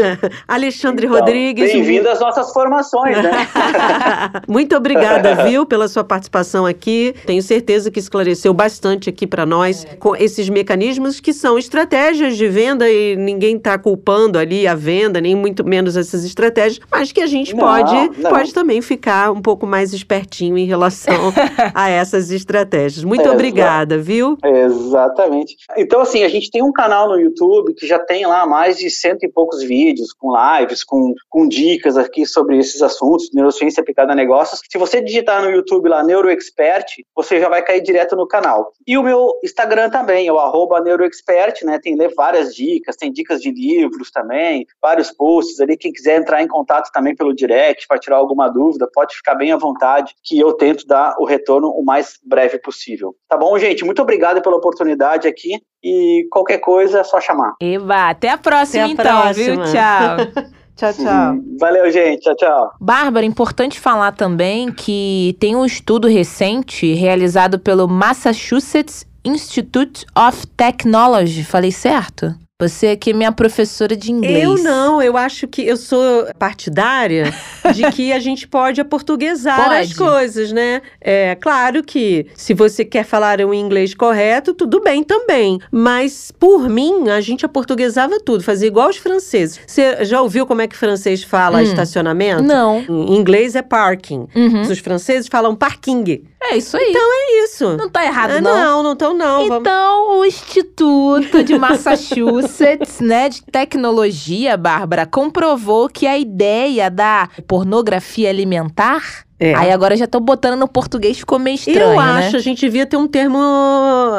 Alexandre então, Rodrigues. Bem-vindo às nossas formações, né? Muito obrigada, viu, pela sua participação aqui. Tenho certeza que esclareceu bastante aqui para nós é. com esses mecanismos que são estratégias de venda e ninguém está culpando ali a venda, nem muito menos essas estratégias, mas que a gente não, pode, não. pode também ficar ficar um pouco mais espertinho em relação a essas estratégias. Muito obrigada, viu? Exatamente. Então, assim, a gente tem um canal no YouTube que já tem lá mais de cento e poucos vídeos, com lives, com, com dicas aqui sobre esses assuntos, neurociência aplicada a negócios. Se você digitar no YouTube lá, NeuroExpert, você já vai cair direto no canal. E o meu Instagram também, é o arroba NeuroExpert, né? Tem várias dicas, tem dicas de livros também, vários posts ali. Quem quiser entrar em contato também pelo direct para tirar alguma dúvida, pode ficar bem à vontade, que eu tento dar o retorno o mais breve possível. Tá bom, gente? Muito obrigado pela oportunidade aqui e qualquer coisa é só chamar. Eva, até a próxima até a então, próxima. viu? Tchau. Tchau, tchau. Valeu, gente. Tchau, tchau. Bárbara, importante falar também que tem um estudo recente realizado pelo Massachusetts Institute of Technology. Falei certo? Você aqui é minha professora de inglês. Eu não, eu acho que eu sou partidária de que a gente pode aportuguesar Pode. as coisas, né? É claro que se você quer falar um inglês correto, tudo bem também. Mas, por mim, a gente aportuguesava tudo, fazia igual os franceses. Você já ouviu como é que francês fala Hum. estacionamento? Não. Em inglês é parking. Uhum. Os franceses falam parking. É isso aí. É isso. não tá errado, Ah, não. não, não estão não. Vamos- Então, o Instituto de Massachusetts, né, de tecnologia, Bárbara, comprovou que a ideia da pornografia alimentar. É. Aí agora já tô botando no português, ficou meio estranho, Eu né? acho, a gente devia ter um termo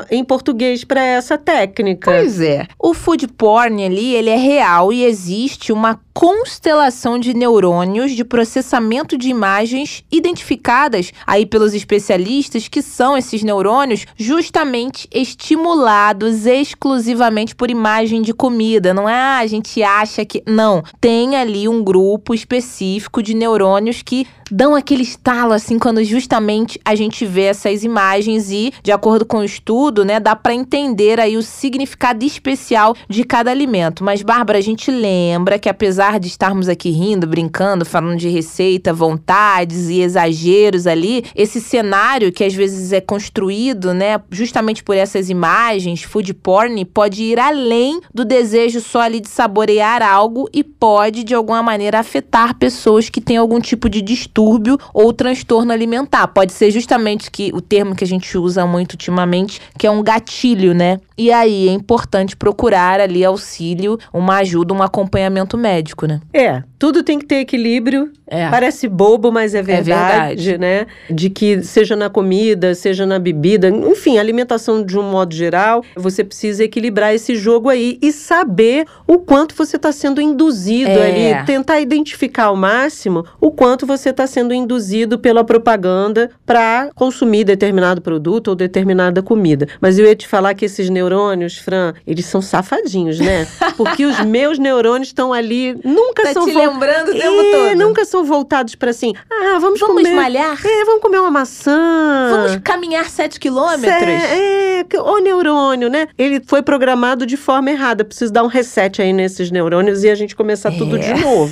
em português para essa técnica. Pois é. O food porn ali, ele é real e existe uma constelação de neurônios de processamento de imagens identificadas aí pelos especialistas que são esses neurônios justamente estimulados exclusivamente por imagem de comida. Não é ah, a gente acha que não, tem ali um grupo específico de neurônios que dão aquele estalo assim quando justamente a gente vê essas imagens e de acordo com o estudo, né, dá para entender aí o significado especial de cada alimento. Mas Bárbara, a gente lembra que apesar de estarmos aqui rindo, brincando, falando de receita, vontades e exageros ali, esse cenário que às vezes é construído, né, justamente por essas imagens, food porn, pode ir além do desejo só ali de saborear algo e pode de alguma maneira afetar pessoas que têm algum tipo de distúrbio ou transtorno alimentar. Pode ser justamente que o termo que a gente usa muito ultimamente, que é um gatilho, né? E aí é importante procurar ali auxílio, uma ajuda, um acompanhamento médico, né? É, tudo tem que ter equilíbrio. É. Parece bobo, mas é verdade, verdade. né? De que seja na comida, seja na bebida, enfim, alimentação de um modo geral, você precisa equilibrar esse jogo aí e saber o quanto você está sendo induzido É. ali, tentar identificar ao máximo o quanto você está sendo induzido pela propaganda para consumir determinado produto ou determinada comida. Mas eu ia te falar que esses neurônios, Fran, eles são safadinhos, né? Porque os meus neurônios estão ali, nunca Tá são lembrando o tempo é, todo. nunca são voltados para assim, ah, vamos, Vamos comer. malhar? É, vamos comer uma maçã. Vamos caminhar 7 quilômetros? É, que- o neurônio, né? Ele foi programado de forma errada. Preciso dar um reset aí nesses neurônios e a gente começar tudo É. de novo.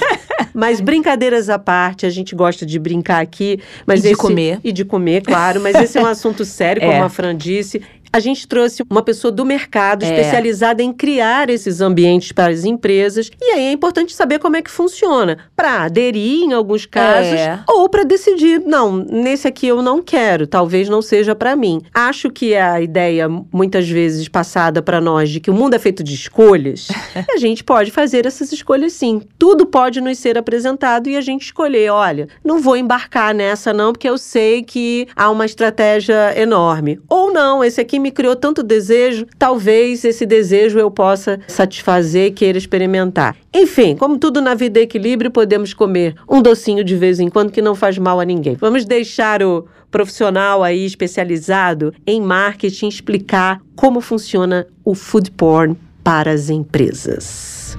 Mas brincadeiras à parte, a gente gosta de brincar aqui. Mas E de esse- comer. E de comer, claro. Mas esse é um assunto sério, como É. a Fran disse. A gente trouxe uma pessoa do mercado É. especializada em criar esses ambientes para as empresas. E aí é importante saber como é que funciona. Para aderir em alguns casos É. ou para decidir, não, nesse aqui eu não quero, talvez não seja para mim. Acho que a ideia muitas vezes passada para nós de que o mundo é feito de escolhas, a gente pode fazer essas escolhas sim. Tudo pode nos ser apresentado e a gente escolher, olha, não vou embarcar nessa não, porque eu sei que há uma estratégia enorme. Ou não, esse aqui me criou tanto desejo, talvez esse desejo eu possa satisfazer queira experimentar. Enfim, como tudo na vida é equilíbrio, podemos comer um docinho de vez em quando que não faz mal a ninguém. Vamos deixar o profissional aí especializado em marketing explicar como funciona o food porn para as empresas.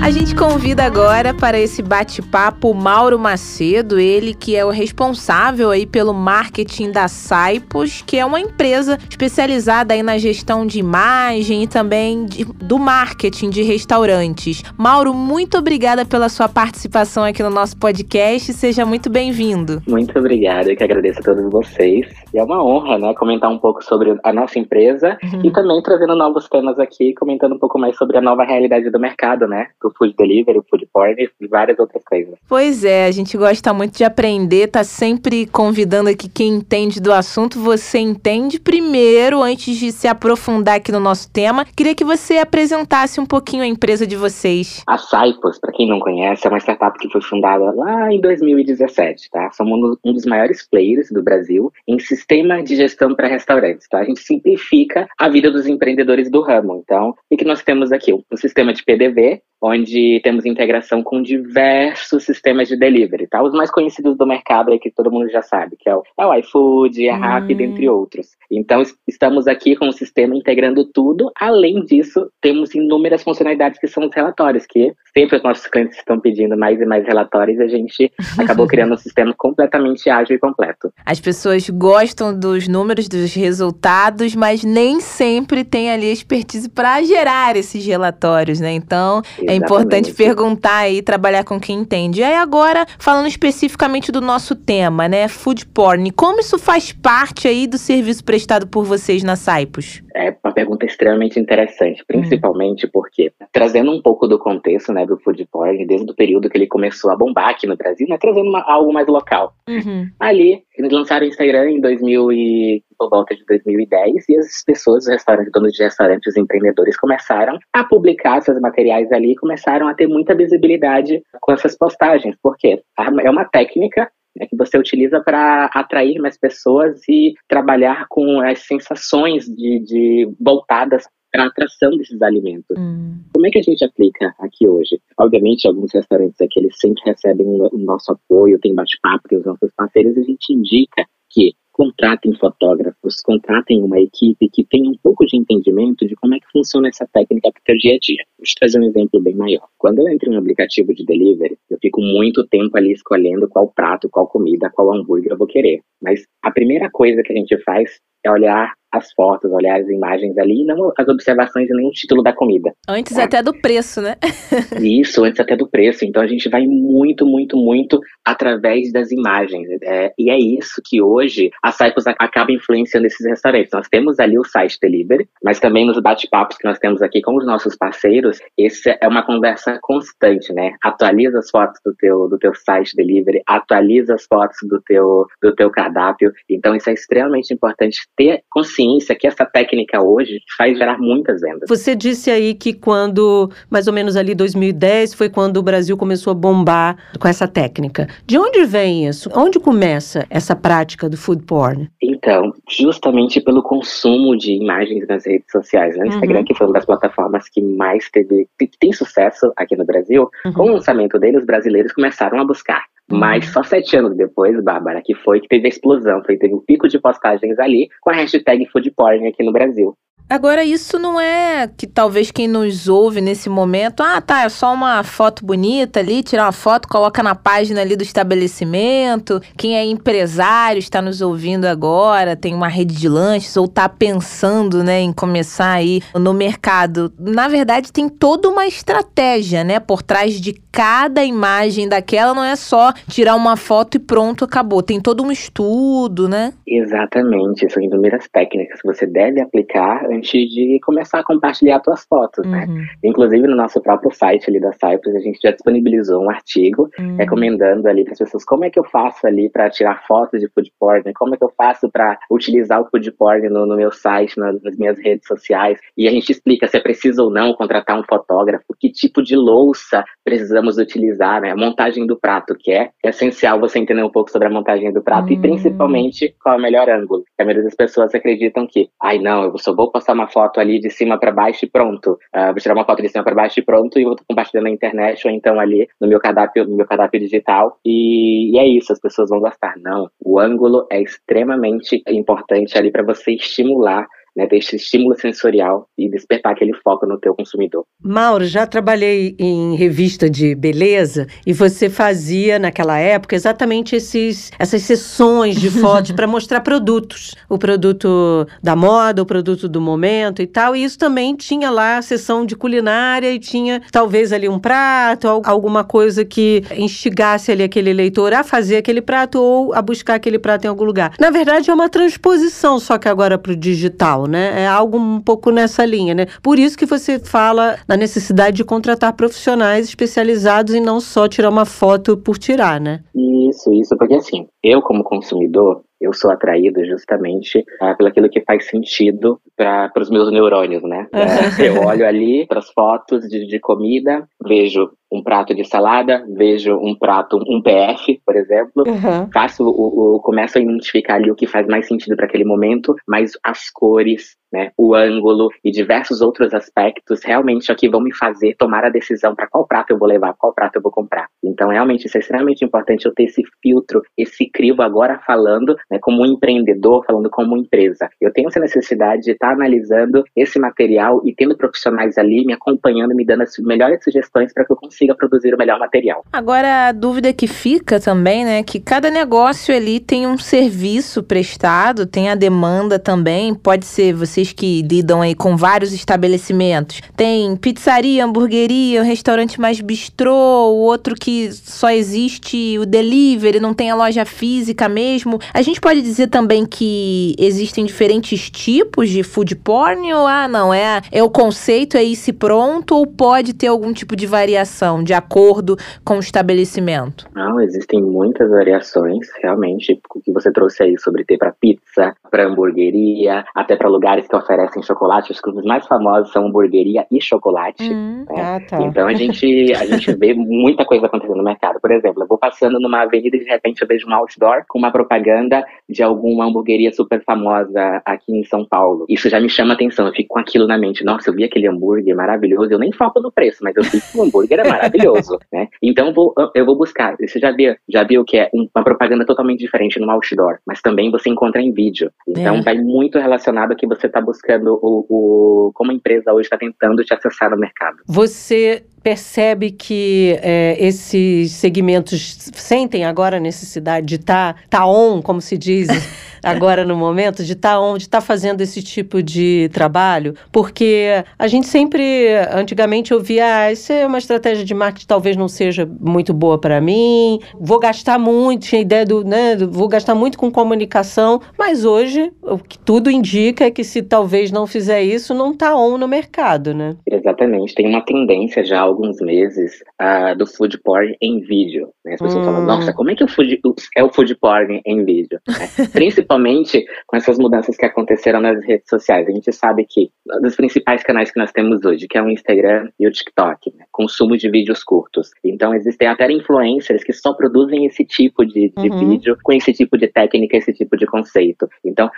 A gente convida agora para esse bate-papo o Mauro Macedo, ele que é o responsável aí pelo marketing da Saipos, que é uma empresa especializada aí na gestão de imagem e também de- do marketing de restaurantes. Mauro, muito obrigada pela sua participação aqui no nosso podcast, seja muito bem-vindo. Muito obrigado, eu que agradeço a todos vocês. E é uma honra, né, comentar um pouco sobre a nossa empresa e também trazendo novos temas aqui, comentando um pouco mais sobre a nova realidade do mercado, né, do food delivery, o food porn e várias outras coisas. Pois é, a gente gosta muito de aprender, tá sempre convidando aqui quem entende do assunto. Você entende primeiro, antes de se aprofundar aqui no nosso tema, queria que você apresentasse um pouquinho a empresa de vocês. A Saipos, para quem não conhece, é uma startup que foi fundada lá em 2017, tá? Somos um- um dos maiores players do Brasil em sistema de gestão para restaurantes, tá? A gente simplifica a vida dos empreendedores do ramo. Então, o que nós temos aqui? Um sistema de PDV, onde temos integração com diversos sistemas de delivery, tá? Os mais conhecidos do mercado aí que todo mundo já sabe, que é o, é o iFood, a Rappi, Hum. entre outros. Então, es- estamos aqui com o sistema integrando tudo. Além disso, temos inúmeras funcionalidades que são os relatórios, que sempre os nossos clientes estão pedindo mais e mais relatórios e a gente acabou criando um sistema completamente ágil e completo. As pessoas gostam dos números, dos resultados, mas nem sempre tem ali expertise para gerar esses relatórios, né? Então. É importante perguntar e trabalhar com quem entende. E aí agora, falando especificamente do nosso tema, né, food porn, como isso faz parte aí do serviço prestado por vocês na Saipos? É pergunta extremamente interessante, principalmente hum. porque, trazendo um pouco do contexto, né, do food porn, desde o período que ele começou a bombar aqui no Brasil, né, trazendo uma, algo mais local. Uhum. Ali, eles lançaram o Instagram em 2000 e por volta de 2010 e as pessoas, os restaurantes, donos de restaurantes, os empreendedores começaram a publicar seus materiais ali, começaram a ter muita visibilidade com essas postagens, porque é uma técnica é que você utiliza para atrair mais pessoas e trabalhar com as sensações de, de voltadas para a atração desses alimentos. Hum. Como é que a gente aplica aqui hoje? Obviamente, alguns restaurantes aqui eles sempre recebem o nosso apoio, tem bate-papo com os nossos parceiros, e a gente indica que contratem fotógrafos, contratem uma equipe que tenha um pouco de entendimento de como é que funciona essa técnica para o dia a dia. Vou te trazer um exemplo bem maior. Quando eu entro em um aplicativo de delivery, eu fico muito tempo ali escolhendo qual prato, qual comida, qual hambúrguer eu vou querer. Mas a primeira coisa que a gente faz é olhar as fotos, olhar as imagens ali, não as observações e nem o título da comida. Antes tá? até do preço, né? Isso, antes até do preço. Então a gente vai muito, muito, muito através das imagens. É, e é isso que hoje a Cycles acaba influenciando esses restaurantes. Nós temos ali o site delivery, mas também nos bate-papos que nós temos aqui com os nossos parceiros, esse é uma conversa constante, né? Atualiza as fotos do teu, do teu site delivery, atualiza as fotos do teu, do teu cardápio. Então isso é extremamente importante ter consciência ciência que essa técnica hoje faz gerar muitas vendas. Você disse aí que quando, mais ou menos ali 2010, foi quando o Brasil começou a bombar com essa técnica. De onde vem isso? Onde começa essa prática do food porn? Então, justamente pelo consumo de imagens nas redes sociais. Né? O Instagram, uhum. que foi uma das plataformas que mais teve, que tem sucesso aqui no Brasil, uhum. com o lançamento dele, os brasileiros começaram a buscar. Mas só sete anos depois, Bárbara, que foi que teve a explosão, foi teve um pico de postagens ali com a hashtag foodporn aqui no Brasil. Agora, isso não é que talvez quem nos ouve nesse momento, ah, tá, é só uma foto bonita ali, tirar uma foto, coloca na página ali do estabelecimento. Quem é empresário está nos ouvindo agora, tem uma rede de lanches ou está pensando, né, em começar aí no mercado. Na verdade, tem toda uma estratégia, né, por trás de cada imagem daquela, não é só tirar uma foto e pronto, acabou. Tem todo um estudo, né? Exatamente, são inúmeras técnicas que você deve aplicar antes de começar a compartilhar suas fotos, né? uhum. né? Inclusive no nosso próprio site ali da Cypress, a gente já disponibilizou um artigo uhum. recomendando ali para as pessoas como é que eu faço ali para tirar fotos de food porn, como é que eu faço para utilizar o food porn no, no meu site, nas, nas, minhas redes sociais. E a gente explica se é preciso ou não contratar um fotógrafo, que tipo de louça precisamos utilizar, né? A montagem do prato, que é essencial você entender um pouco sobre a montagem do prato uhum. e principalmente qual é o melhor ângulo. A maioria das pessoas acreditam que, ai não, eu só vou postar uma foto ali de cima para baixo e pronto. Uh, vou tirar uma foto de cima para baixo e pronto e vou compartilhar na internet ou então ali no meu cardápio, no meu cardápio digital. E, e é isso, as pessoas vão gostar. Não, o ângulo é extremamente importante ali para você estimular né, esse estímulo sensorial e despertar aquele foco no teu consumidor. Mauro, já trabalhei em revista de beleza e você fazia naquela época exatamente esses, essas sessões de fotos para mostrar produtos, o produto da moda, o produto do momento e tal. E isso também tinha lá a sessão de culinária e tinha talvez ali um prato, alguma coisa que instigasse ali aquele leitor a fazer aquele prato ou a buscar aquele prato em algum lugar. Na verdade é uma transposição só que agora para o digital, né? É algo um pouco nessa linha, né? Por isso que você fala da necessidade de contratar profissionais especializados e não só tirar uma foto por tirar, né? Isso, isso, porque assim, eu como consumidor, eu sou atraído justamente ah, pelo aquilo que faz sentido para os meus neurônios, né? É, eu olho ali para as fotos de, de comida, vejo um prato de salada, vejo um prato, um PF, por exemplo, uhum. faço o, o, começo a identificar ali o que faz mais sentido para aquele momento, mas as cores, né, o ângulo e diversos outros aspectos realmente aqui vão me fazer tomar a decisão para qual prato eu vou levar, qual prato eu vou comprar. Então, realmente, isso é extremamente importante eu ter esse filtro, esse crivo agora falando né, como um empreendedor, falando como empresa. Eu tenho essa necessidade de estar tá analisando esse material e tendo profissionais ali me acompanhando, me dando as melhores sugestões para que eu consiga produzir o melhor material. Agora, a dúvida que fica também, né, que cada negócio ali tem um serviço prestado, tem a demanda também, pode ser vocês que lidam aí com vários estabelecimentos. Tem pizzaria, hamburgueria, restaurante mais bistrô, o outro que só existe o delivery, não tem a loja física mesmo. A gente pode dizer também que existem diferentes tipos de food porn ou ah, não, é, é o conceito é esse pronto ou pode ter algum tipo de variação de acordo com o estabelecimento? Não, existem muitas variações, realmente, o que você trouxe aí sobre ter para pizza, para hamburgueria, até para lugares que oferecem chocolate. Os clubes mais famosos são hamburgueria e chocolate. Hum, né? ah, tá. Então a gente, a gente vê muita coisa acontecendo no mercado. Por exemplo, eu vou passando numa avenida e de repente eu vejo um outdoor com uma propaganda de alguma hamburgueria super famosa aqui em São Paulo. Isso já me chama atenção, eu fico com aquilo na mente. Nossa, eu vi aquele hambúrguer maravilhoso. Eu nem foco no preço, mas eu vi que o hambúrguer é maravilhoso, né? Então eu vou, eu vou buscar. Você já viu, já viu que é uma propaganda totalmente diferente no outdoor, mas também você encontra em vídeo. Então é. vai muito relacionado ao que você está buscando, o, o, como a empresa hoje está tentando te acessar no mercado. Você percebe que é, esses segmentos sentem agora a necessidade de estar tá, tá on, como se diz agora no momento, de estar tá on, de estar tá fazendo esse tipo de trabalho? Porque a gente sempre, antigamente, ouvia, ah, isso é uma estratégia de marketing talvez não seja muito boa para mim, vou gastar muito, tinha ideia do, né, vou gastar muito com comunicação, mas hoje o que tudo indica é que se talvez não fizer isso, não está on no mercado, né? Exatamente, tem uma tendência já alguns meses uh, do food porn em vídeo. Né? As pessoas hum. falam, nossa, como é que o food, é o food porn em vídeo? Né? Principalmente com essas mudanças que aconteceram nas redes sociais. A gente sabe que um dos principais canais que nós temos hoje, que é o Instagram e o TikTok, né? consumo de vídeos curtos. Então existem até influencers que só produzem esse tipo de, de uhum. vídeo com esse tipo de técnica, esse tipo de conceito. Então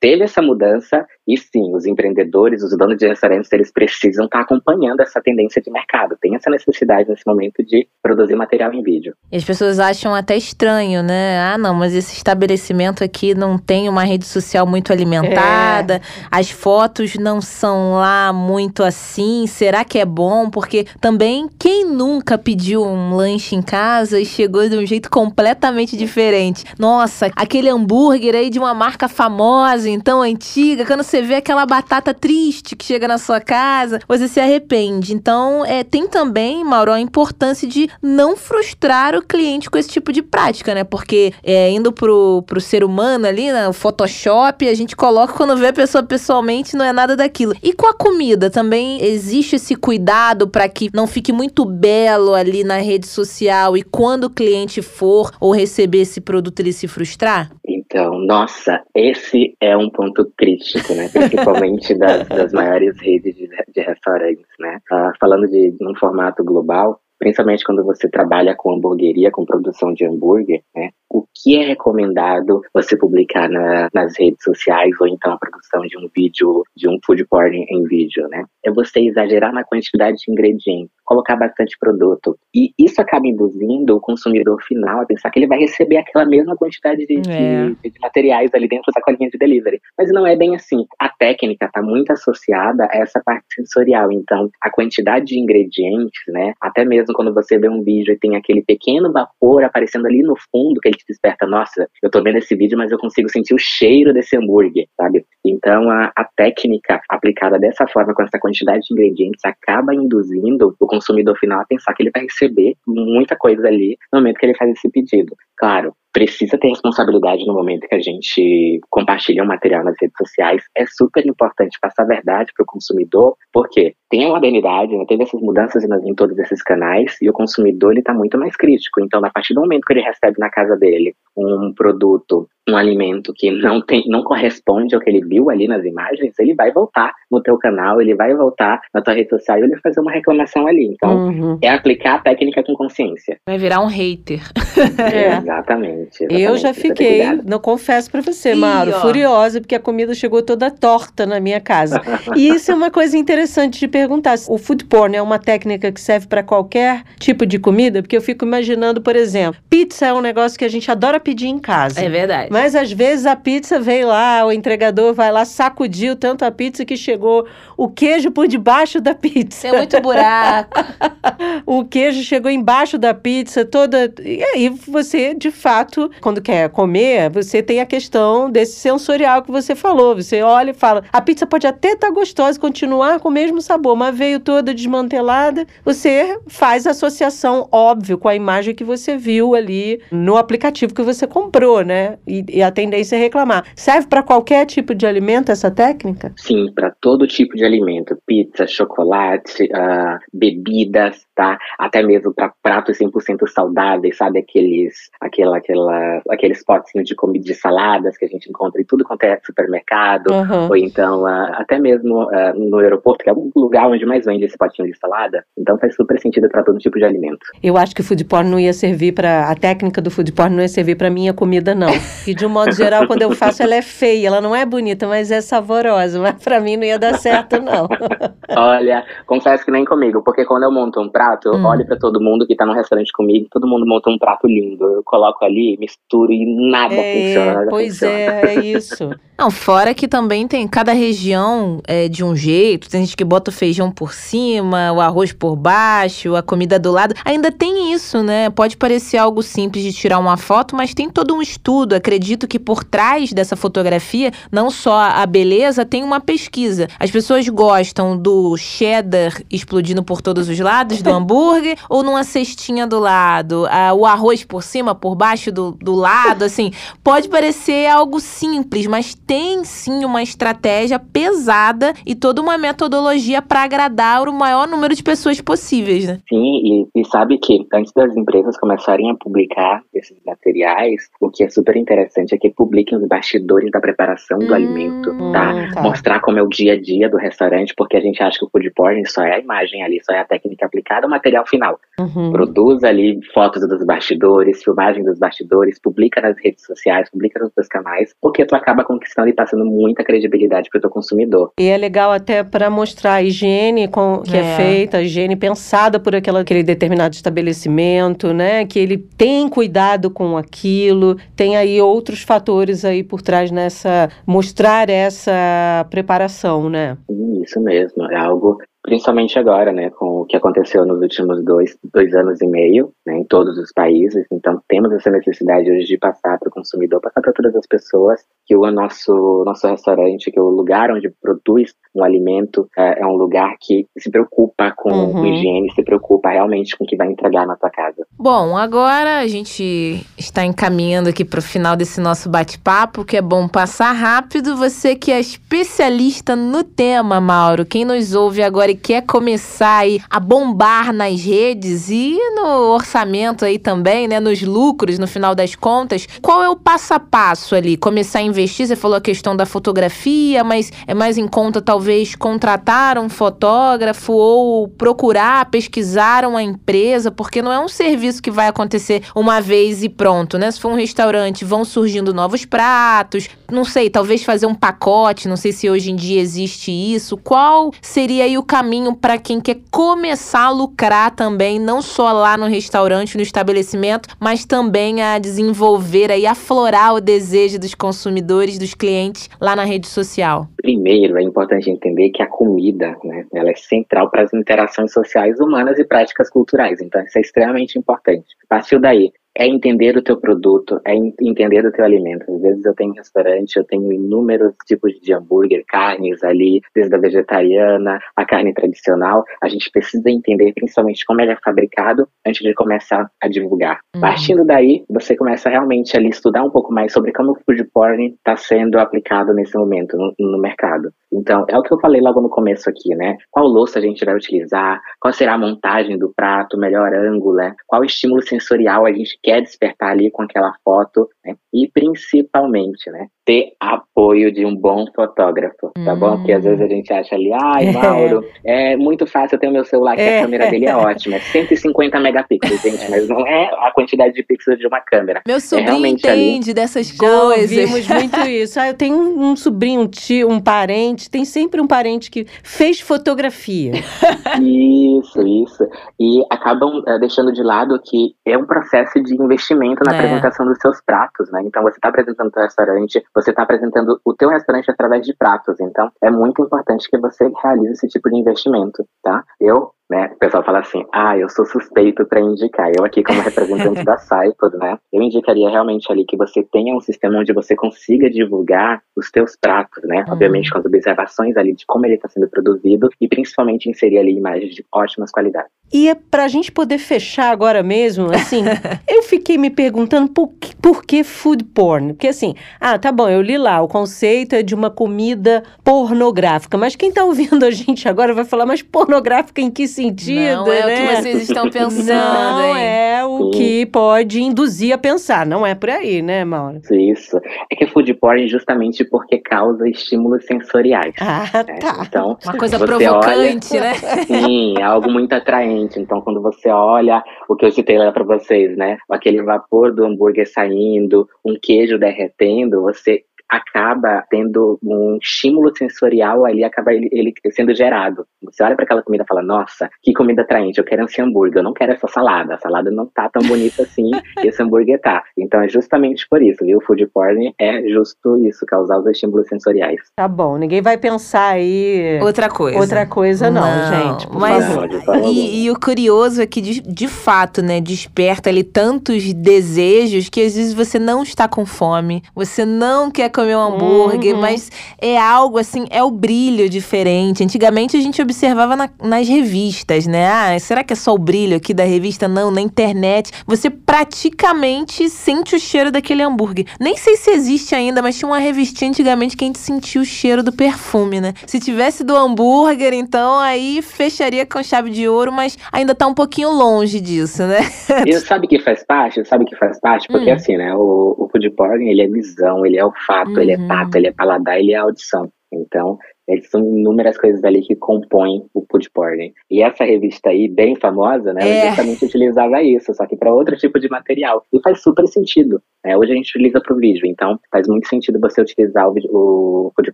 teve essa mudança e sim, os empreendedores, os donos de restaurantes, eles precisam estar acompanhando essa tendência de mercado tem essa necessidade nesse momento de produzir material em vídeo. E as pessoas acham até estranho, né? Ah, não, mas esse estabelecimento aqui não tem uma rede social muito alimentada, é. as fotos não são lá muito assim. Será que é bom? Porque também quem nunca pediu um lanche em casa e chegou de um jeito completamente diferente? Nossa, aquele hambúrguer aí de uma marca famosa, então antiga, quando você vê aquela batata triste que chega na sua casa, você se arrepende. Então, é, tem também, Mauro, a importância de não frustrar o cliente com esse tipo de prática, né? Porque é, indo pro, pro ser humano ali, né? O Photoshop, a gente coloca quando vê a pessoa pessoalmente, não é nada daquilo. E com a comida também existe esse cuidado para que não fique muito belo ali na rede social e quando o cliente for ou receber esse produto ele se frustrar? Então, nossa, esse é um ponto crítico, né? Principalmente das, das maiores redes de, de restaurantes, né? Uh, falando de um formato global, principalmente quando você trabalha com hamburgueria, com produção de hambúrguer, né? O que é recomendado você publicar na, nas redes sociais ou então a produção de um vídeo, de um food porn em vídeo, né? É você exagerar na quantidade de ingredientes, colocar bastante produto. E isso acaba induzindo o consumidor final a pensar que ele vai receber aquela mesma quantidade de, é. de, de materiais ali dentro da colinha de delivery. Mas não é bem assim. A técnica está muito associada a essa parte sensorial. Então, a quantidade de ingredientes, né? Até mesmo quando você vê um vídeo e tem aquele pequeno vapor aparecendo ali no fundo, que ele desperta, nossa, eu tô vendo esse vídeo, mas eu consigo sentir o cheiro desse hambúrguer, sabe? Então, a, a técnica aplicada dessa forma, com essa quantidade de ingredientes, acaba induzindo o consumidor final a pensar que ele vai receber muita coisa ali no momento que ele faz esse pedido. Claro, precisa ter responsabilidade no momento que a gente compartilha um material nas redes sociais. É super importante passar a verdade para o consumidor, porque tem a modernidade, né, teve essas mudanças em, todos esses canais e o consumidor ele está muito mais crítico. Então, a partir do momento que ele recebe na casa dele um produto um alimento que não tem, não corresponde ao que ele viu ali nas imagens, ele vai voltar no teu canal, ele vai voltar na tua rede social e ele vai fazer uma reclamação ali. Então, uhum. é aplicar a técnica com consciência. Vai virar um hater. É. Exatamente, exatamente, Eu já fiquei, não confesso para você, Mauro, furiosa porque a comida chegou toda torta na minha casa. e isso é uma coisa interessante de perguntar. O food porn é uma técnica que serve para qualquer tipo de comida? Porque eu fico imaginando, por exemplo, pizza é um negócio que a gente adora pedir em casa. É verdade. Mas às vezes a pizza veio lá, o entregador vai lá, sacudiu tanto a pizza que chegou o queijo por debaixo da pizza. Tem muito buraco. o queijo chegou embaixo da pizza toda. E aí você, de fato, quando quer comer, você tem a questão desse sensorial que você falou. Você olha e fala: a pizza pode até estar tá gostosa, continuar com o mesmo sabor, mas veio toda desmantelada. Você faz associação, óbvio, com a imagem que você viu ali no aplicativo que você comprou, né? E, e a tendência é reclamar. Serve para qualquer tipo de alimento essa técnica? Sim, para todo tipo de alimento. Pizza, chocolate, uh, bebidas, tá? Até mesmo para pratos 100% saudáveis, sabe? Aqueles, aquela, aquela, aqueles potinhos de comida de saladas que a gente encontra em tudo quanto é supermercado. Uhum. Ou então, uh, até mesmo uh, no aeroporto, que é o lugar onde mais vende esse potinho de salada. Então faz super sentido para todo tipo de alimento. Eu acho que o food porn não ia servir para. A técnica do food porn não ia servir para minha comida, não. De um modo geral, quando eu faço, ela é feia. Ela não é bonita, mas é saborosa. Mas para mim não ia dar certo, não. Olha, confesso que nem comigo, porque quando eu monto um prato, eu hum. olho para todo mundo que tá no restaurante comigo, todo mundo monta um prato lindo. Eu coloco ali, misturo e nada é, funciona. Nada pois funciona. é, é isso. Não, fora que também tem cada região é, de um jeito. Tem gente que bota o feijão por cima, o arroz por baixo, a comida do lado. Ainda tem isso, né? Pode parecer algo simples de tirar uma foto, mas tem todo um estudo. Acredito que por trás dessa fotografia, não só a beleza, tem uma pesquisa. As pessoas gostam do cheddar explodindo por todos os lados do hambúrguer ou numa cestinha do lado, o arroz por cima, por baixo do, do lado, assim. Pode parecer algo simples, mas tem sim uma estratégia pesada e toda uma metodologia para agradar o maior número de pessoas possíveis, né? Sim, e, e, sabe que antes das empresas começarem a publicar esses materiais, o que é super interessante é que publiquem os bastidores da preparação do hum, alimento, tá? tá? Mostrar como é o dia a dia do restaurante, porque a gente acha que o food porn só é a imagem ali, só é a técnica aplicada, o material final. Uhum. Produz ali fotos dos bastidores, filmagem dos bastidores, publica nas redes sociais, publica nos seus canais, porque tu acaba conquistando e passando muita credibilidade para o teu consumidor. E é legal até para mostrar a higiene com, que é. é. feita, a higiene pensada por aquela, aquele determinado estabelecimento, né? Que ele tem cuidado com aquilo, tem aí outros fatores aí por trás nessa mostrar essa preparação, né? Isso mesmo, é algo principalmente agora, né, com o que aconteceu nos últimos dois, dois anos e meio, né, em todos os países. Então, temos essa necessidade hoje de passar para o consumidor, passar para todas as pessoas que o nosso, nosso restaurante, que o lugar onde produz um alimento é, é um lugar que se preocupa com uhum. higiene, se preocupa realmente com o que vai entregar na tua casa. Bom, agora a gente está encaminhando aqui para o final desse nosso bate-papo, que é bom passar rápido. Você que é especialista no tema, Mauro, quem nos ouve agora quer começar aí a bombar nas redes e no orçamento aí também, né, nos lucros no final das contas, qual é o passo a passo ali? Começar a investir, você falou a questão da fotografia, mas é mais em conta talvez contratar um fotógrafo ou procurar, pesquisar uma empresa, porque não é um serviço que vai acontecer uma vez e pronto, né? Se for um restaurante, vão surgindo novos pratos, não sei, talvez fazer um pacote, não sei se hoje em dia existe isso. Qual seria aí o caminho caminho para quem quer começar a lucrar também, não só lá no restaurante, no estabelecimento, mas também a desenvolver e aflorar o desejo dos consumidores, dos clientes lá na rede social? Primeiro, é importante entender que a comida, né, ela é central para as interações sociais humanas e práticas culturais. Então, isso é extremamente importante. Partiu daí, é entender o teu produto, é entender o teu alimento. Às vezes eu tenho restaurante, eu tenho inúmeros tipos de hambúrguer, carnes ali, desde a vegetariana, a carne tradicional. A gente precisa entender principalmente como ele é fabricado antes de começar a divulgar. Uhum. Partindo daí, você começa realmente ali estudar um pouco mais sobre como o food porn está sendo aplicado nesse momento no, no mercado. Então, é o que eu falei logo no começo aqui, né? Qual louça a gente vai utilizar, qual será a montagem do prato, melhor ângulo, né? qual estímulo sensorial a gente quer despertar ali com aquela foto, né? E principalmente, né? Ter apoio de um bom fotógrafo, tá Hum. bom? Porque às vezes a gente acha ali, ai, Mauro, é muito fácil, eu tenho meu celular que É. a câmera dele é ótima, é 150 megapixels, gente, mas não é a quantidade de pixels de uma câmera. Meu sobrinho realmente ali- entende dessas Já coisas. ouvimos muito isso. Ah, eu tenho um, um sobrinho, um tio, um parente. Tem sempre um parente que fez fotografia. Isso, isso. E acabam eh, deixando de lado que é um processo de investimento na É. apresentação dos seus pratos, né? Então você está apresentando o teu restaurante, você está apresentando o teu restaurante através de pratos. Então é muito importante que você realize esse tipo de investimento, tá? Eu, né, o pessoal fala assim, ah, eu sou suspeito para indicar. Eu aqui como representante da Saipod, né? Eu indicaria realmente ali que você tenha um sistema onde você consiga divulgar os teus pratos, né? Uhum. Obviamente com as observações ali de como ele está sendo produzido e principalmente inserir ali imagens de ótimas qualidades. E é pra gente poder fechar agora mesmo, assim, eu fiquei me perguntando por que, por que food porn? Porque assim, ah, tá bom, eu li lá, o conceito é de uma comida pornográfica, mas quem tá ouvindo a gente agora vai falar, mas pornográfica em que sentido, Não é né? o que vocês estão pensando, Não hein? é o Sim. que pode induzir a pensar, não é por aí, né, Maura? Isso. É que food porn justamente porque causa estímulos sensoriais. Ah, né? tá. Então, Uma coisa provocante, né? Sim, é algo muito atraente. Então, quando você olha o que eu citei lá para vocês, né? Aquele vapor do hambúrguer saindo, um queijo derretendo, você acaba tendo um estímulo sensorial ali, acaba ele, ele sendo gerado. Você olha para aquela comida e fala: Nossa, que comida atraente, eu quero esse hambúrguer, eu não quero essa salada. A salada não tá tão bonita assim, e esse hambúrguer tá. Então é justamente por isso, viu? O food porn é justo isso, causar os estímulos sensoriais. Tá bom, ninguém vai pensar aí Outra coisa. outra coisa, não, gente. Por mas favor. Não, e, e o curioso é que de, de fato, né, desperta ali tantos desejos que às vezes você não está com fome, você não quer comer um hambúrguer, Uhum. mas é algo assim, é o brilho diferente. Antigamente a gente observava na- nas revistas, né? Ah, será que é só o brilho aqui da revista? Não, na internet. Você praticamente sente o cheiro daquele hambúrguer. Nem sei se existe ainda, mas tinha uma revistinha antigamente que a gente sentia o cheiro do perfume, né? Se tivesse do hambúrguer, então aí fecharia com chave de ouro, mas ainda tá um pouquinho longe disso, né? E sabe que faz parte? Sabe que faz parte? Porque Hum. assim, né? O, o food porn, ele é visão, ele é olfato, ele é Uhum. tato, ele é paladar, ele é audição. Então, eles são inúmeras coisas ali que compõem o food porn. E essa revista aí, bem famosa, né? É. Justamente utilizava isso, só que para outro tipo de material. E faz super sentido. né? Hoje a gente utiliza para o vídeo, então faz muito sentido você utilizar o, o food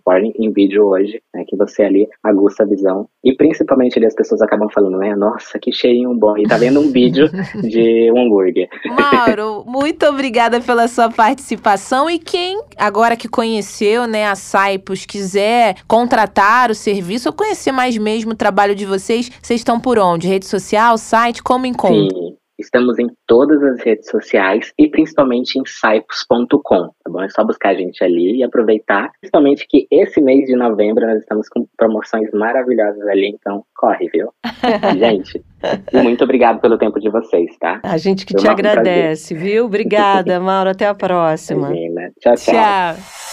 porn em vídeo hoje, né? Que você ali aguça a visão. E principalmente ali as pessoas acabam falando, né? Nossa, que cheirinho bom. E tá vendo um vídeo de um hambúrguer. Mauro, muito obrigada pela sua participação. E quem, agora que conheceu né, a Saipos, quiser contratar o serviço ou conhecer mais mesmo o trabalho de vocês, vocês estão por onde? Rede social, site, como encontra? Sim, estamos em todas as redes sociais e principalmente em saipos.com, tá bom? É só buscar a gente ali e aproveitar. Principalmente que esse mês de novembro nós estamos com promoções maravilhosas ali, então corre, viu? gente, muito obrigado pelo tempo de vocês, tá? A gente que Foi te agradece, viu? Obrigada, Mauro. Até a próxima. Imagina. Tchau, tchau. Tchau.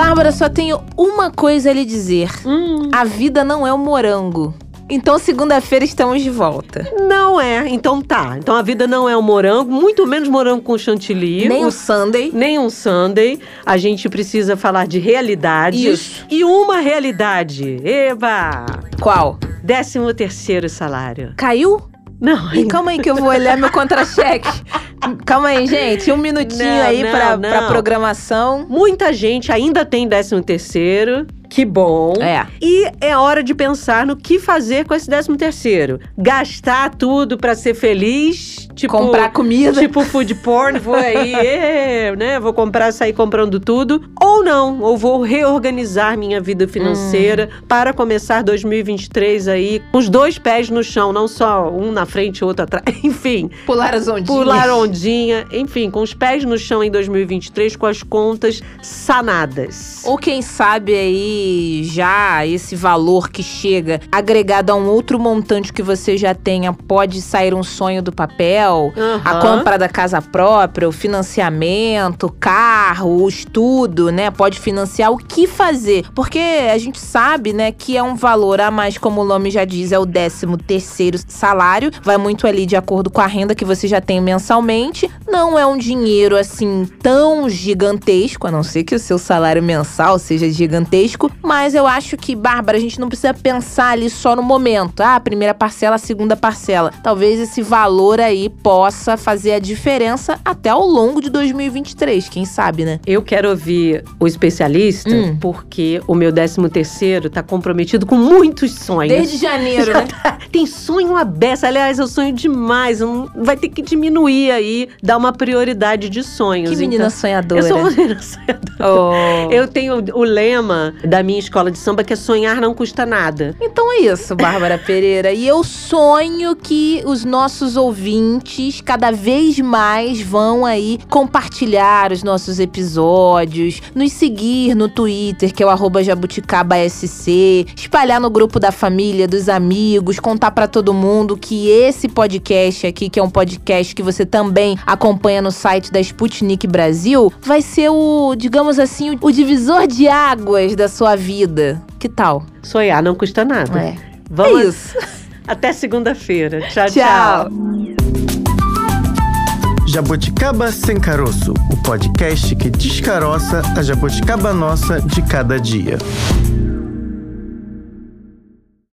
Bárbara, só tenho uma coisa a lhe dizer. Hum, A vida não é um morango. Então, segunda-feira estamos de volta. não é. Então tá. Então a vida não é um morango, muito menos morango com chantilly. Nem o o Sunday. nem um Sunday. A gente precisa falar de realidades. Isso. E uma realidade. Eba! Qual? Décimo terceiro salário. Caiu? Não, Ih, calma aí que eu vou olhar meu contra-cheque. Calma aí, gente. Um minutinho Não, aí não, pra, não. pra programação. muita gente ainda tem décimo terceiro. Que bom. É. E é hora de pensar no que fazer com esse décimo terceiro. Gastar tudo pra ser feliz. Tipo, Comprar comida. Tipo food porn, vou aí, ê, né? Vou comprar, sair comprando tudo. Ou não, ou vou reorganizar minha vida financeira Hum. para começar 2023 aí com os dois pés no chão, não só um na frente e outro atrás. Enfim, Pular as ondinhas. pular ondinha, enfim, com os pés no chão em 2023, com as contas sanadas. Ou quem sabe aí já esse valor que chega agregado a um outro montante que você já tenha pode sair um sonho do papel aluguel, a Aham. compra da casa própria, o financiamento, carro, o estudo, né? Pode financiar o que fazer. Porque a gente sabe, né, que é um valor a mais, como o nome já diz, é o 13 terceiro salário. Vai muito ali de acordo com a renda que você já tem mensalmente. Não é um dinheiro assim tão gigantesco, a não ser que o seu salário mensal seja gigantesco. Mas eu acho que, Bárbara, a gente não precisa pensar ali só no momento. Ah, a primeira parcela, a segunda parcela. Talvez esse valor aí possa fazer a diferença até ao longo de 2023, quem sabe, né? Eu quero ouvir o especialista, Hum. porque o meu 13 terceiro tá comprometido com muitos sonhos. Desde janeiro, né? Tem sonho a beça. Aliás, eu sonho demais. Vai ter que diminuir aí, dar uma prioridade de sonhos. Que menina Então, sonhadora. eu sou uma menina sonhadora. Oh. Eu tenho o lema da minha escola de samba que é sonhar não custa nada. Então é isso, Bárbara Pereira. E eu sonho que os nossos ouvintes cada vez mais vão aí compartilhar os nossos episódios, nos seguir no Twitter, que é o jabuticabasc, espalhar no grupo da família, dos amigos, contar pra todo mundo que esse podcast aqui, que é um podcast que você também acompanha no site da Sputnik Brasil, vai ser o, digamos assim, o, o divisor de águas da sua vida. Que tal? Sonhar não custa nada. É. Vamos É isso. Até segunda-feira. Tchau, tchau. Tchau. Jabuticaba Sem Caroço, o podcast que descaroça a jabuticaba nossa de cada dia.